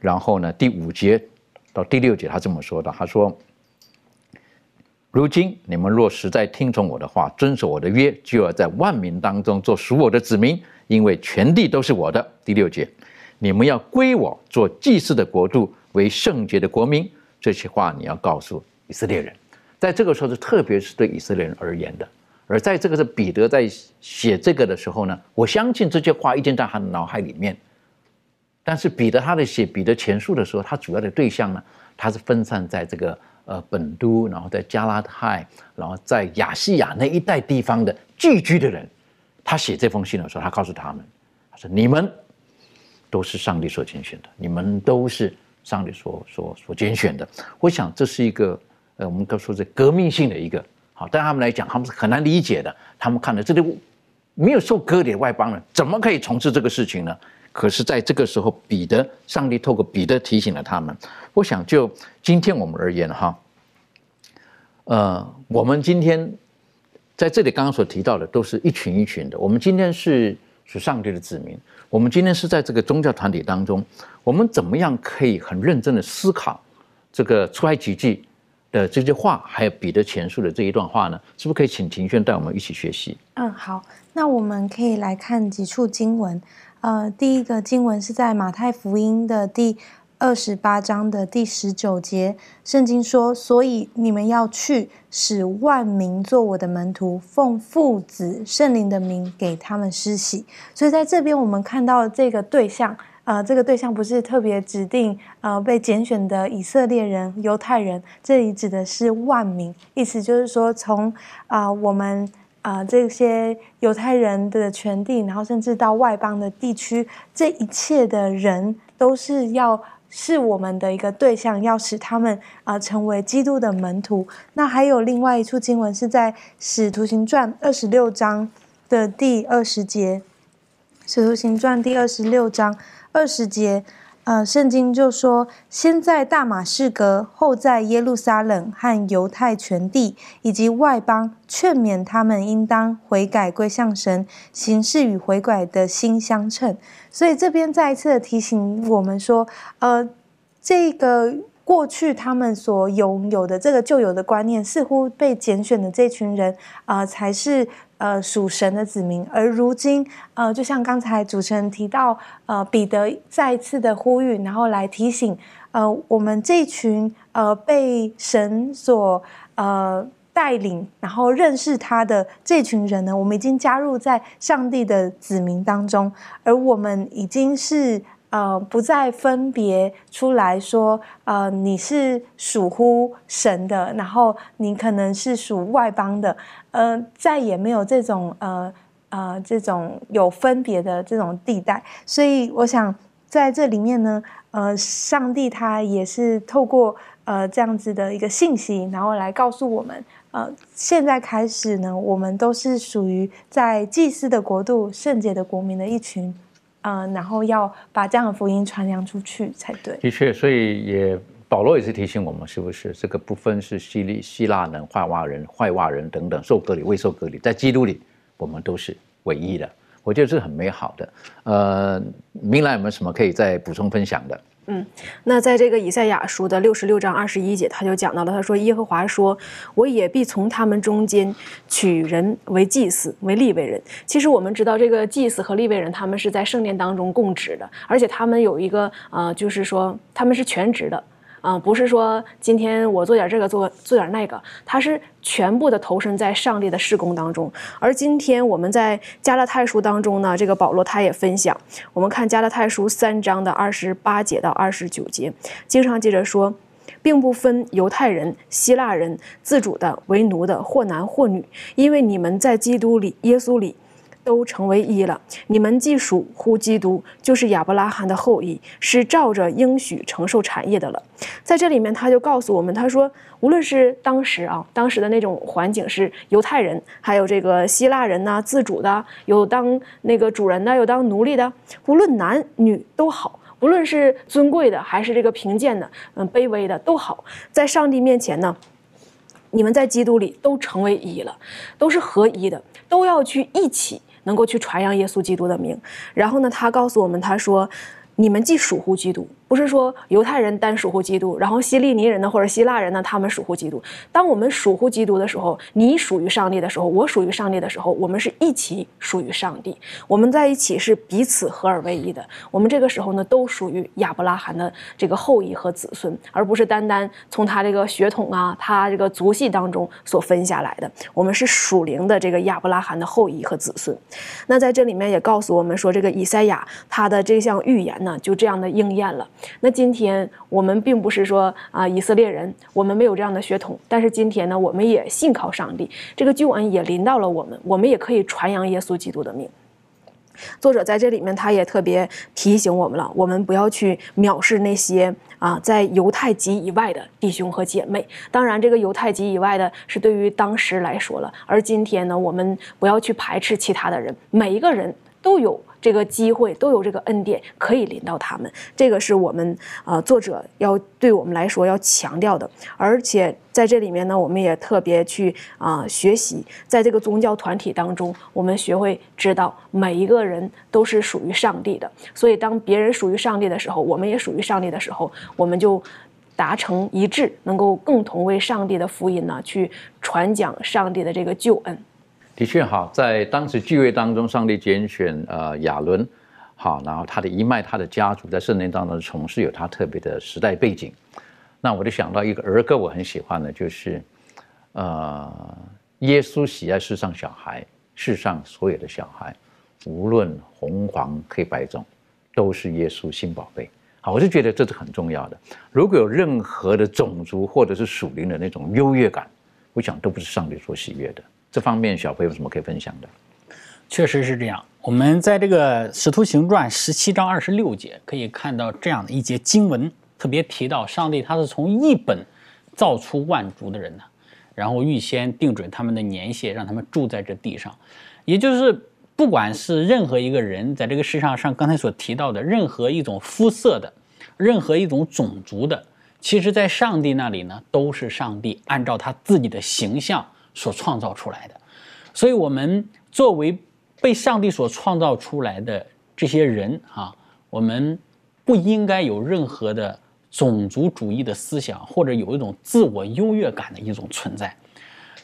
S3: 然后呢，第五节到第六节，他这么说的：“他说，如今你们若实在听从我的话，遵守我的约，就要在万民当中做属我的子民，因为全地都是我的。”第六节，你们要归我做祭祀的国度，为圣洁的国民。这些话你要告诉以色列人，在这个时候是特别是对以色列人而言的。而在这个是彼得在写这个的时候呢，我相信这些话一定在他的脑海里面。但是彼得他的写彼得前书的时候，他主要的对象呢，他是分散在这个呃本都，然后在加拉太，然后在亚细亚那一带地方的聚居的人。他写这封信的时候，他告诉他们，他说：“你们都是上帝所拣选的，你们都是上帝所所所拣选的。”我想这是一个呃，我们都说是革命性的一个好，对他们来讲，他们是很难理解的。他们看到这里没有受割礼的外邦人，怎么可以从事这个事情呢？可是，在这个时候，彼得，上帝透过彼得提醒了他们。我想，就今天我们而言，哈，呃，我们今天在这里刚刚所提到的，都是一群一群的。我们今天是是上帝的子民，我们今天是在这个宗教团体当中，我们怎么样可以很认真的思考这个出埃及记的这句话，还有彼得前述的这一段话呢？是不是可以请庭轩带我们一起学习？
S6: 嗯，好，那我们可以来看几处经文。呃，第一个经文是在马太福音的第二十八章的第十九节，圣经说：“所以你们要去，使万民做我的门徒，奉父子圣灵的名给他们施洗。”所以在这边我们看到这个对象，呃，这个对象不是特别指定，呃，被拣选的以色列人、犹太人，这里指的是万民，意思就是说，从啊我们。啊，这些犹太人的全地，然后甚至到外邦的地区，这一切的人都是要是我们的一个对象，要使他们啊成为基督的门徒。那还有另外一处经文是在《使徒行传》二十六章的第二十节，《使徒行传》第二十六章二十节。呃，圣经就说，先在大马士革，后在耶路撒冷和犹太全地以及外邦，劝勉他们应当悔改归向神，行事与悔改的心相称。所以这边再一次的提醒我们说，呃，这个过去他们所拥有的这个旧有的观念，似乎被拣选的这群人啊，才是。呃，属神的子民，而如今，呃，就像刚才主持人提到，呃，彼得再次的呼吁，然后来提醒，呃，我们这群呃被神所呃带领，然后认识他的这群人呢，我们已经加入在上帝的子民当中，而我们已经是。呃，不再分别出来说，呃，你是属乎神的，然后你可能是属外邦的，呃，再也没有这种呃呃这种有分别的这种地带。所以，我想在这里面呢，呃，上帝他也是透过呃这样子的一个信息，然后来告诉我们，呃，现在开始呢，我们都是属于在祭司的国度、圣洁的国民的一群，嗯，然后要把这样的福音传扬出去才对。
S3: 的确，所以也保罗也是提醒我们，是不是这个不分是希利希腊人、坏袜人、坏袜人等等，受隔离、未受隔离，在基督里，我们都是唯一的。我觉得是很美好的。呃，明兰有没有什么可以再补充分享的？
S4: 嗯，那在这个以赛亚书的六十六章二十一节，他就讲到了，他说：“耶和华说，我也必从他们中间取人为祭司，为立位人。”其实我们知道，这个祭司和立位人，他们是在圣殿当中供职的，而且他们有一个呃，就是说他们是全职的。啊，不是说今天我做点这个，做做点那个，他是全部的投身在上帝的施工当中。而今天我们在加拉太书当中呢，这个保罗他也分享，我们看加拉太书三章的二十八节到二十九节，经常记着说，并不分犹太人、希腊人，自主的、为奴的，或男或女，因为你们在基督里、耶稣里。都成为一了。你们既属乎基督，就是亚伯拉罕的后裔，是照着应许承受产业的了。在这里面，他就告诉我们，他说，无论是当时啊，当时的那种环境是犹太人，还有这个希腊人呐，自主的，有当那个主人的，有当奴隶的，无论男女都好，无论是尊贵的还是这个贫贱的，嗯，卑微的都好，在上帝面前呢，你们在基督里都成为一了，都是合一的，都要去一起。能够去传扬耶稣基督的名，然后呢，他告诉我们，他说。你们既属乎基督，不是说犹太人单属乎基督，然后希利尼人呢或者希腊人呢，他们属乎基督。当我们属乎基督的时候，你属于上帝的时候，我属于上帝的时候，我们是一起属于上帝。我们在一起是彼此合而为一的。我们这个时候呢，都属于亚伯拉罕的这个后裔和子孙，而不是单单从他这个血统啊，他这个族系当中所分下来的。我们是属灵的这个亚伯拉罕的后裔和子孙。那在这里面也告诉我们说，这个以赛亚他的这项预言。呢就这样的应验了。那今天我们并不是说啊，以色列人，我们没有这样的血统，但是今天呢，我们也信靠上帝，这个救恩也临到了我们，我们也可以传扬耶稣基督的命。作者在这里面，他也特别提醒我们了，我们不要去藐视那些啊，在犹太籍以外的弟兄和姐妹。当然，这个犹太籍以外的是对于当时来说了，而今天呢，我们不要去排斥其他的人，每一个人都有。这个机会都有这个恩典可以临到他们，这个是我们呃作者要对我们来说要强调的。而且在这里面呢，我们也特别去啊学习，在这个宗教团体当中，我们学会知道每一个人都是属于上帝的。所以当别人属于上帝的时候，我们也属于上帝的时候，我们就达成一致，能够共同为上帝的福音呢去传讲上帝的这个救恩。
S3: 的确好，在当时聚会当中，上帝拣选呃亚伦，好，然后他的一脉，他的家族在圣殿当中从事有他特别的时代背景。那我就想到一个儿歌，我很喜欢的，就是呃，耶稣喜爱世上小孩，世上所有的小孩，无论红黄黑白种，都是耶稣新宝贝。好，我就觉得这是很重要的。如果有任何的种族或者是属灵的那种优越感，我想都不是上帝所喜悦的。这方面，小朋友有什么可以分享的？
S5: 确实是这样。我们在这个《使徒行传》十七章二十六节可以看到这样的一节经文，特别提到上帝他是从一本造出万族的人呢，然后预先定准他们的年限，让他们住在这地上。也就是，不管是任何一个人在这个世上上，刚才所提到的任何一种肤色的，任何一种种族的，其实在上帝那里呢，都是上帝按照他自己的形象。所创造出来的，所以，我们作为被上帝所创造出来的这些人啊，我们不应该有任何的种族主义的思想，或者有一种自我优越感的一种存在。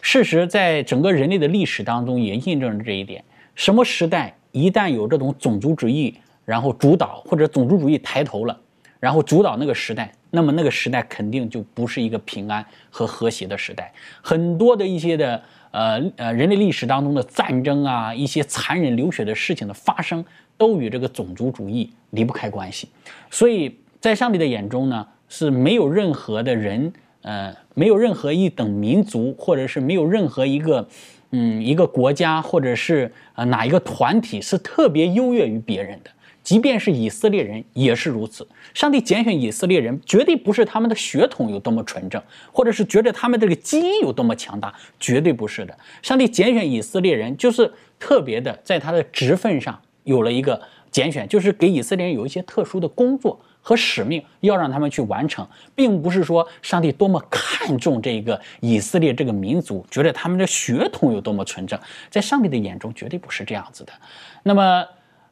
S5: 事实，在整个人类的历史当中，也印证了这一点。什么时代一旦有这种种族主义，然后主导，或者种族主义抬头了，然后主导那个时代。那么那个时代肯定就不是一个平安和和谐的时代，很多的一些的呃呃人类历史当中的战争啊，一些残忍流血的事情的发生，都与这个种族主义离不开关系。所以在上帝的眼中呢，是没有任何的人，呃，没有任何一等民族，或者是没有任何一个嗯一个国家，或者是呃哪一个团体是特别优越于别人的。即便是以色列人也是如此。上帝拣选以色列人，绝对不是他们的血统有多么纯正，或者是觉得他们这个基因有多么强大，绝对不是的。上帝拣选以色列人，就是特别的在他的职分上有了一个拣选，就是给以色列人有一些特殊的工作和使命，要让他们去完成，并不是说上帝多么看重这个以色列这个民族，觉得他们的血统有多么纯正，在上帝的眼中绝对不是这样子的。那么。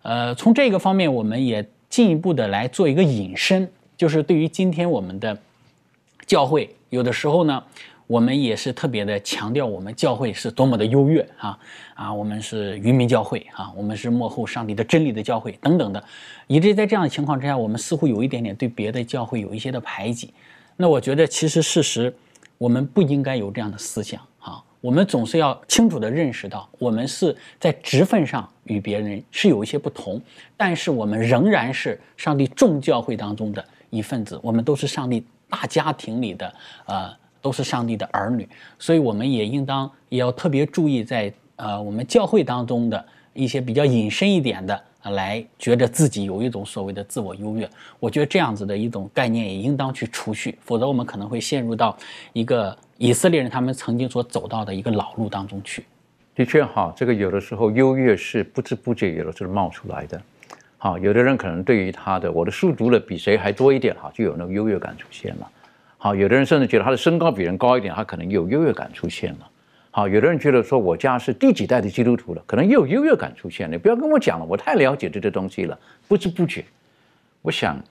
S5: 呃，从这个方面，我们也进一步的来做一个引申，就是对于今天我们的教会，有的时候呢，我们也是特别的强调我们教会是多么的优越啊啊，我们是渔民教会啊，我们是幕后上帝的真理的教会等等的，以至于在这样的情况之下，我们似乎有一点点对别的教会有一些的排挤。那我觉得，其实事实我们不应该有这样的思想。我们总是要清楚地认识到，我们是在职分上与别人是有一些不同，但是我们仍然是上帝众教会当中的一份子，我们都是上帝大家庭里的，呃，都是上帝的儿女，所以我们也应当也要特别注意，在呃我们教会当中的一些比较隐身一点的。来觉得自己有一种所谓的自我优越，我觉得这样子的一种概念也应当去除去，否则我们可能会陷入到一个以色列人他们曾经所走到的一个老路当中去。
S3: 的确哈，这个有的时候优越是不知不觉有的时候冒出来的。好，有的人可能对于他的我的书读的比谁还多一点哈，就有那个优越感出现了。好，有的人甚至觉得他的身高比人高一点，他可能有优越感出现了。好，有的人觉得说我家是第几代的基督徒了，可能又有优越感出现了。不要跟我讲了，我太了解这些东西了。不知不觉，我想，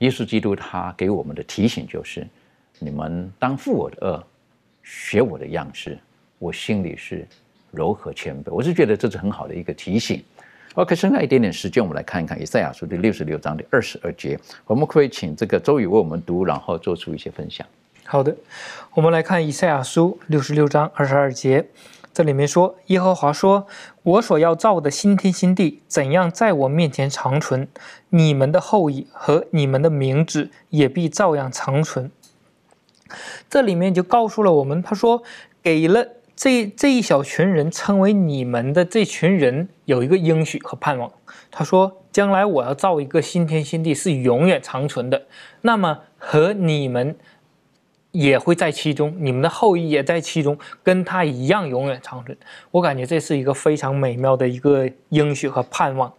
S3: 耶稣基督他给我们的提醒就是：你们当负我的恶，学我的样式，我心里是柔和谦卑。我是觉得这是很好的一个提醒。OK，剩下一点点时间，我们来看一看以赛亚书第六十六章的二十二节。我们可以请这个周宇为我们读，然后做出一些分享。
S7: 好的，我们来看以赛亚书六十六章二十二节，这里面说：“耶和华说，我所要造的新天新地，怎样在我面前长存，你们的后裔和你们的名字也必照样长存。”这里面就告诉了我们，他说，给了这这一小群人称为你们的这群人有一个应许和盼望。他说，将来我要造一个新天新地，是永远长存的。那么和你们。也会在其中，你们的后裔也在其中，跟他一样永远长存。我感觉这是一个非常美妙的一个应许和盼望。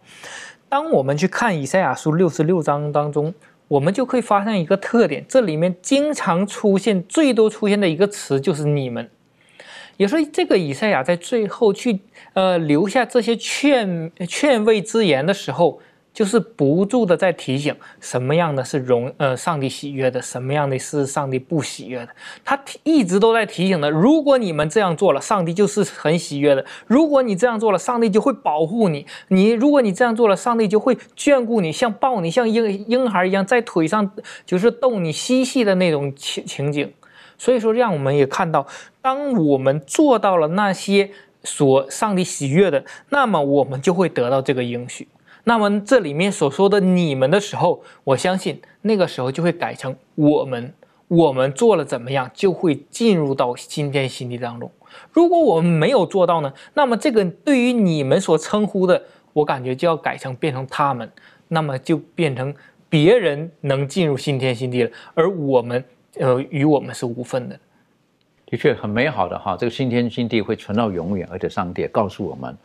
S7: 当我们去看以赛亚书六十六章当中，我们就会发现一个特点：这里面经常出现、最多出现的一个词就是“你们”。也说这个以赛亚在最后去呃留下这些劝劝慰之言的时候。就是不住的在提醒什么样的是容呃上帝喜悦的，什么样的是上帝不喜悦的。他一直都在提醒的。如果你们这样做了，上帝就是很喜悦的；如果你这样做了，上帝就会保护你。你如果你这样做了，上帝就会眷顾你，像抱你，像婴婴孩一样在腿上就是逗你嬉戏的那种情情景。所以说，让我们也看到，当我们做到了那些所上帝喜悦的，那么我们就会得到这个应许。那么这里面所说的“你们”的时候，我相信那个时候就会改成“我们”。我们做了怎么样，就会进入到新天新地当中。如果我们没有做到呢？那么这个对于你们所称呼的，我感觉就要改成变成他们，那么就变成别人能进入新天新地了，而我们，呃，与我们是无份的。
S3: 的确很美好的哈，这个新天新地会存到永远，而且上帝也告诉我们。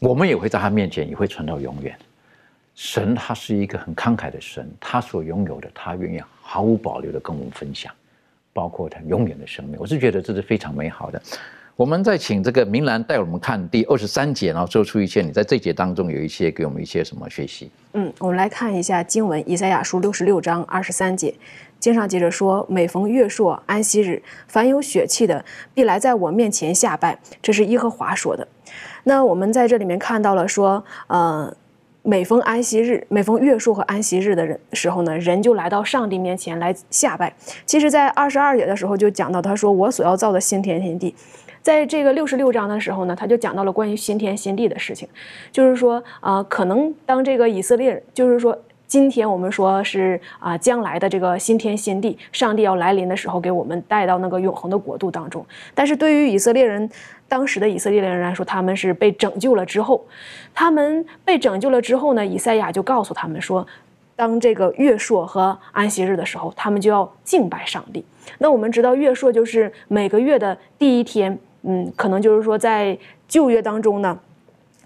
S3: 我们也会在他面前，也会存到永远。神他是一个很慷慨的神，他所拥有的，他愿意毫无保留的跟我们分享，包括他永远的生命。我是觉得这是非常美好的。我们再请这个明兰带我们看第二十三节，然后说出一些你在这节当中有一些给我们一些什么学习。
S4: 嗯，我们来看一下经文，以赛亚书六十六章二十三节，经上接着说：“每逢月朔安息日，凡有血气的，必来在我面前下拜。”这是耶和华说的。那我们在这里面看到了说，呃，每逢安息日、每逢月数和安息日的人时候呢，人就来到上帝面前来下拜。其实，在二十二节的时候就讲到，他说我所要造的新天新地。在这个六十六章的时候呢，他就讲到了关于新天新地的事情，就是说，啊，可能当这个以色列，就是说。今天我们说是啊，将来的这个新天新地，上帝要来临的时候，给我们带到那个永恒的国度当中。但是对于以色列人，当时的以色列人来说，他们是被拯救了之后，他们被拯救了之后呢，以赛亚就告诉他们说，当这个月朔和安息日的时候，他们就要敬拜上帝。那我们知道月朔就是每个月的第一天，嗯，可能就是说在旧约当中呢，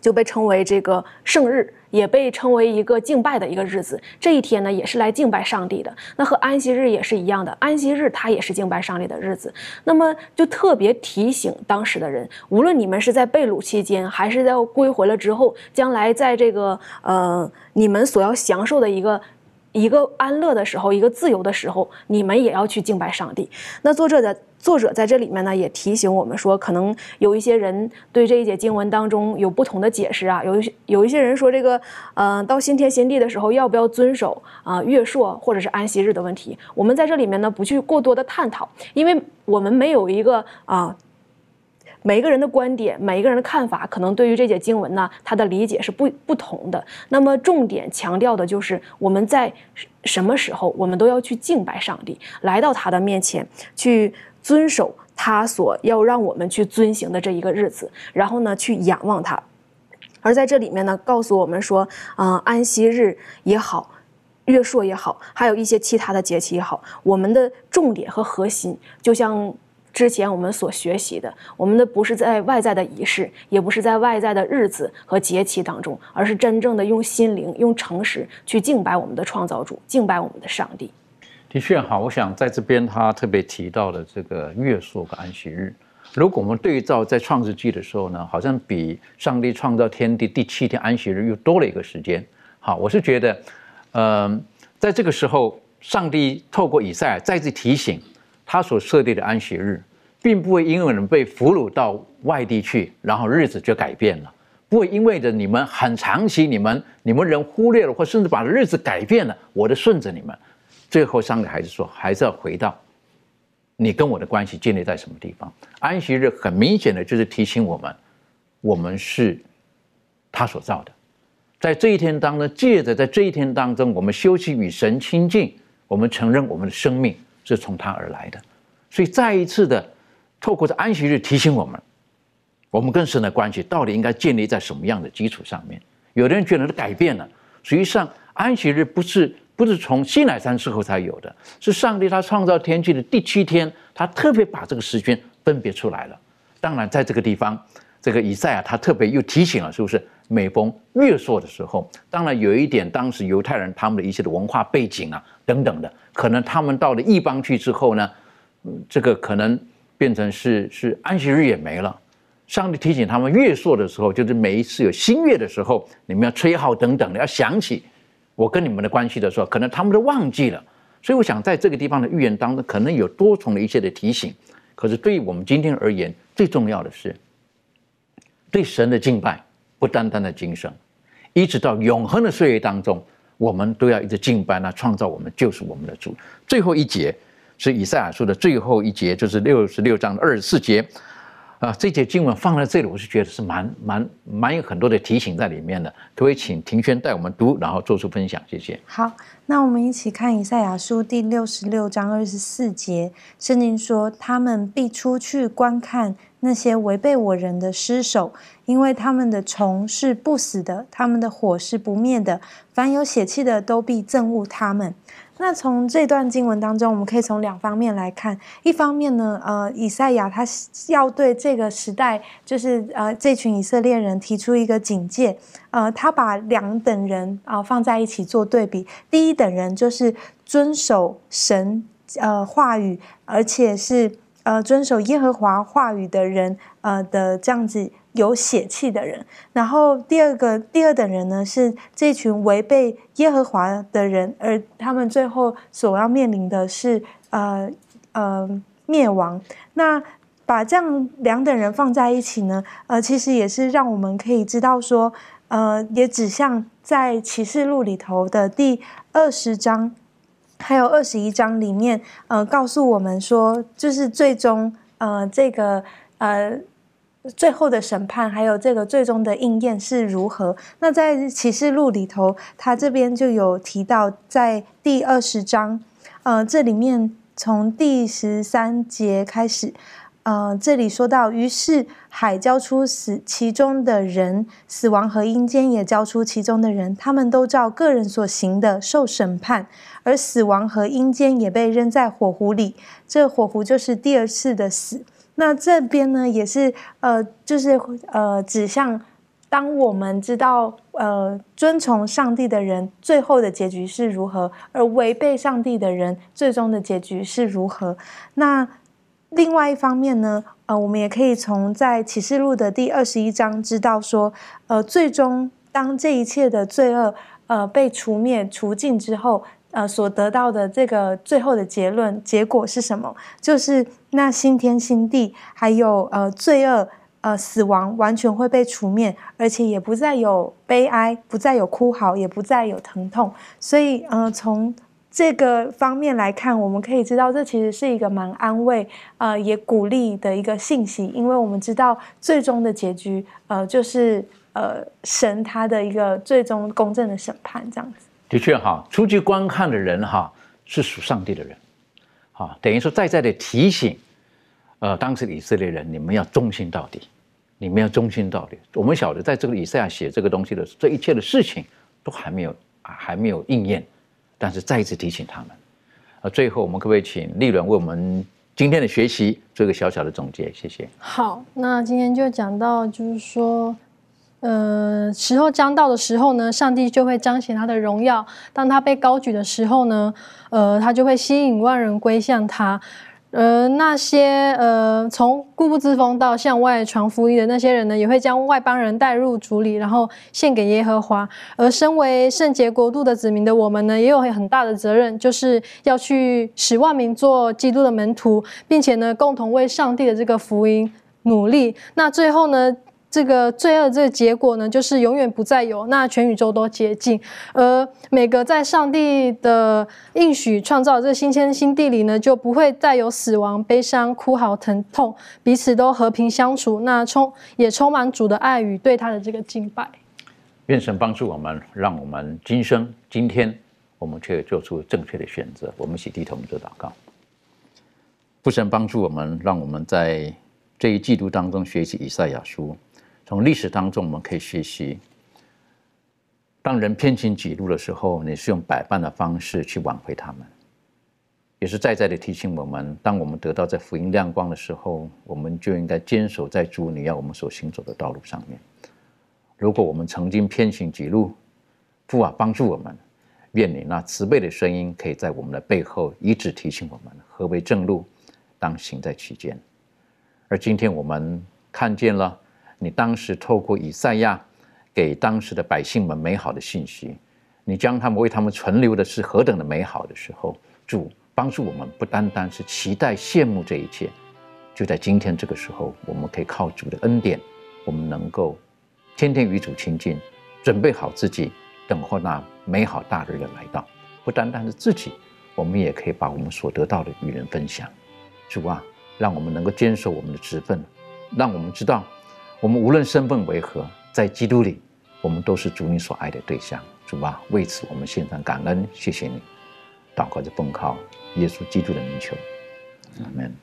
S4: 就被称为这个圣日。也被称为一个敬拜的一个日子，这一天呢也是来敬拜上帝的。那和安息日也是一样的，安息日它也是敬拜上帝的日子。那么就特别提醒当时的人，无论你们是在被掳期间，还是在归回了之后，将来在这个呃你们所要享受的一个。一个安乐的时候，一个自由的时候，你们也要去敬拜上帝。那作者的作者在这里面呢，也提醒我们说，可能有一些人对这一节经文当中有不同的解释啊。有一些有一些人说，这个嗯，到新天新地的时候，要不要遵守啊月朔或者是安息日的问题？我们在这里面呢，不去过多的探讨，因为我们没有一个啊。每一个人的观点，每一个人的看法，可能对于这节经文呢，他的理解是不不同的。那么重点强调的就是我们在什么时候，我们都要去敬拜上帝，来到他的面前，去遵守他所要让我们去遵行的这一个日子，然后呢，去仰望他。而在这里面呢，告诉我们说，啊，安息日也好，月朔也好，还有一些其他的节气也好，我们的重点和核心，就像。之前我们所学习的，我们的不是在外在的仪式，也不是在外在的日子和节期当中，而是真正的用心灵、用诚实去敬拜我们的创造主，敬拜我们的上帝。
S3: 的确哈，我想在这边他特别提到的这个月朔和安息日，如果我们对照在创世纪的时候呢，好像比上帝创造天地第七天安息日又多了一个时间。好，我是觉得，嗯，在这个时候，上帝透过以赛亚再次提醒他所设立的安息日。并不会因为人被俘虏到外地去，然后日子就改变了。不会因为着你们很长期，你们你们人忽略了，或甚至把日子改变了，我的顺着你们，最后上个孩子说，还是要回到你跟我的关系建立在什么地方。安息日很明显的就是提醒我们，我们是他所造的，在这一天当中，借着在这一天当中，我们休息与神亲近，我们承认我们的生命是从他而来的，所以再一次的。透过这安息日提醒我们，我们跟神的关系到底应该建立在什么样的基础上面？有的人觉得它改变了，实际上安息日不是不是从西乃山之后才有的，是上帝他创造天气的第七天，他特别把这个时间分别出来了。当然，在这个地方，这个以赛亚他特别又提醒了，是不是每逢月朔的时候？当然有一点，当时犹太人他们的一些的文化背景啊等等的，可能他们到了异邦去之后呢，这个可能。变成是是安息日也没了，上帝提醒他们月朔的时候，就是每一次有新月的时候，你们要吹号等等的，要想起我跟你们的关系的时候，可能他们都忘记了。所以我想在这个地方的预言当中，可能有多重的一些的提醒。可是对于我们今天而言，最重要的是对神的敬拜，不单单的精神，一直到永恒的岁月当中，我们都要一直敬拜那创造我们就是我们的主。最后一节。是以赛亚书的最后一节，就是六十六章的二十四节，啊，这节经文放在这里，我是觉得是蛮蛮蛮有很多的提醒在里面的。可以请庭轩带我们读，然后做出分享？谢谢。
S6: 好，那我们一起看以赛亚书第六十六章二十四节，圣经说：“他们必出去观看那些违背我人的尸首，因为他们的虫是不死的，他们的火是不灭的，凡有血气的都必憎恶他们。”那从这段经文当中，我们可以从两方面来看。一方面呢，呃，以赛亚他要对这个时代，就是呃这群以色列人提出一个警戒。呃，他把两等人啊放在一起做对比。第一等人就是遵守神呃话语，而且是呃遵守耶和华话语的人，呃的这样子。有血气的人，然后第二个第二等人呢，是这群违背耶和华的人，而他们最后所要面临的是呃呃灭亡。那把这样两等人放在一起呢，呃，其实也是让我们可以知道说，呃，也指向在启示录里头的第二十章，还有二十一章里面，呃，告诉我们说，就是最终呃这个呃。最后的审判，还有这个最终的应验是如何？那在启示录里头，他这边就有提到，在第二十章，呃，这里面从第十三节开始，呃，这里说到，于是海交出死其中的人，死亡和阴间也交出其中的人，他们都照个人所行的受审判，而死亡和阴间也被扔在火湖里。这火湖就是第二次的死。那这边呢，也是呃，就是呃，指向当我们知道呃，遵从上帝的人最后的结局是如何，而违背上帝的人最终的结局是如何。那另外一方面呢，呃，我们也可以从在启示录的第二十一章知道说，呃，最终当这一切的罪恶呃被除灭除尽之后。呃，所得到的这个最后的结论结果是什么？就是那新天新地，还有呃罪恶、呃死亡，完全会被除灭，而且也不再有悲哀，不再有哭嚎，也不再有疼痛。所以，呃，从这个方面来看，我们可以知道，这其实是一个蛮安慰、呃也鼓励的一个信息，因为我们知道最终的结局，呃，就是呃神他的一个最终公正的审判，这样子。
S3: 的确哈，出去观看的人哈是属上帝的人，哈，等于说再再的提醒，呃，当时的以色列人，你们要忠心到底，你们要忠心到底。我们晓得，在这个以赛亚写这个东西的这一切的事情都还没有啊，还没有应验，但是再一次提醒他们。啊，最后我们可不可以请丽伦为我们今天的学习做一个小小的总结？谢谢。
S8: 好，那今天就讲到，就是说。呃，时候将到的时候呢，上帝就会彰显他的荣耀。当他被高举的时候呢，呃，他就会吸引万人归向他。呃，那些呃从固步自封到向外传福音的那些人呢，也会将外邦人带入主里，然后献给耶和华。而身为圣洁国度的子民的我们呢，也有很大的责任，就是要去使万民做基督的门徒，并且呢，共同为上帝的这个福音努力。那最后呢？这个罪恶这个结果呢，就是永远不再有，那全宇宙都洁净，而每个在上帝的应许创造这新天新地里呢，就不会再有死亡、悲伤、哭嚎、疼痛，彼此都和平相处，那充也充满主的爱与对他的这个敬拜。
S3: 愿神帮助我们，让我们今生今天我们却做出正确的选择。我们一起低头做祷告，父神帮助我们，让我们在这一季度当中学习以赛亚书。从历史当中，我们可以学习：当人偏行己路的时候，你是用百般的方式去挽回他们；也是在在的提醒我们，当我们得到在福音亮光的时候，我们就应该坚守在主你要我们所行走的道路上面。如果我们曾经偏行己路，父啊，帮助我们！愿你那慈悲的声音，可以在我们的背后一直提醒我们何为正路，当行在其间。而今天我们看见了。你当时透过以赛亚给当时的百姓们美好的信息，你将他们为他们存留的是何等的美好的时候，主帮助我们不单单是期待羡慕这一切，就在今天这个时候，我们可以靠主的恩典，我们能够天天与主亲近，准备好自己，等候那美好大日的来到。不单单是自己，我们也可以把我们所得到的与人分享。主啊，让我们能够坚守我们的职分，让我们知道。我们无论身份为何，在基督里，我们都是主你所爱的对象。主啊，为此我们献上感恩，谢谢你。祷告着奉靠耶稣基督的名求，阿门。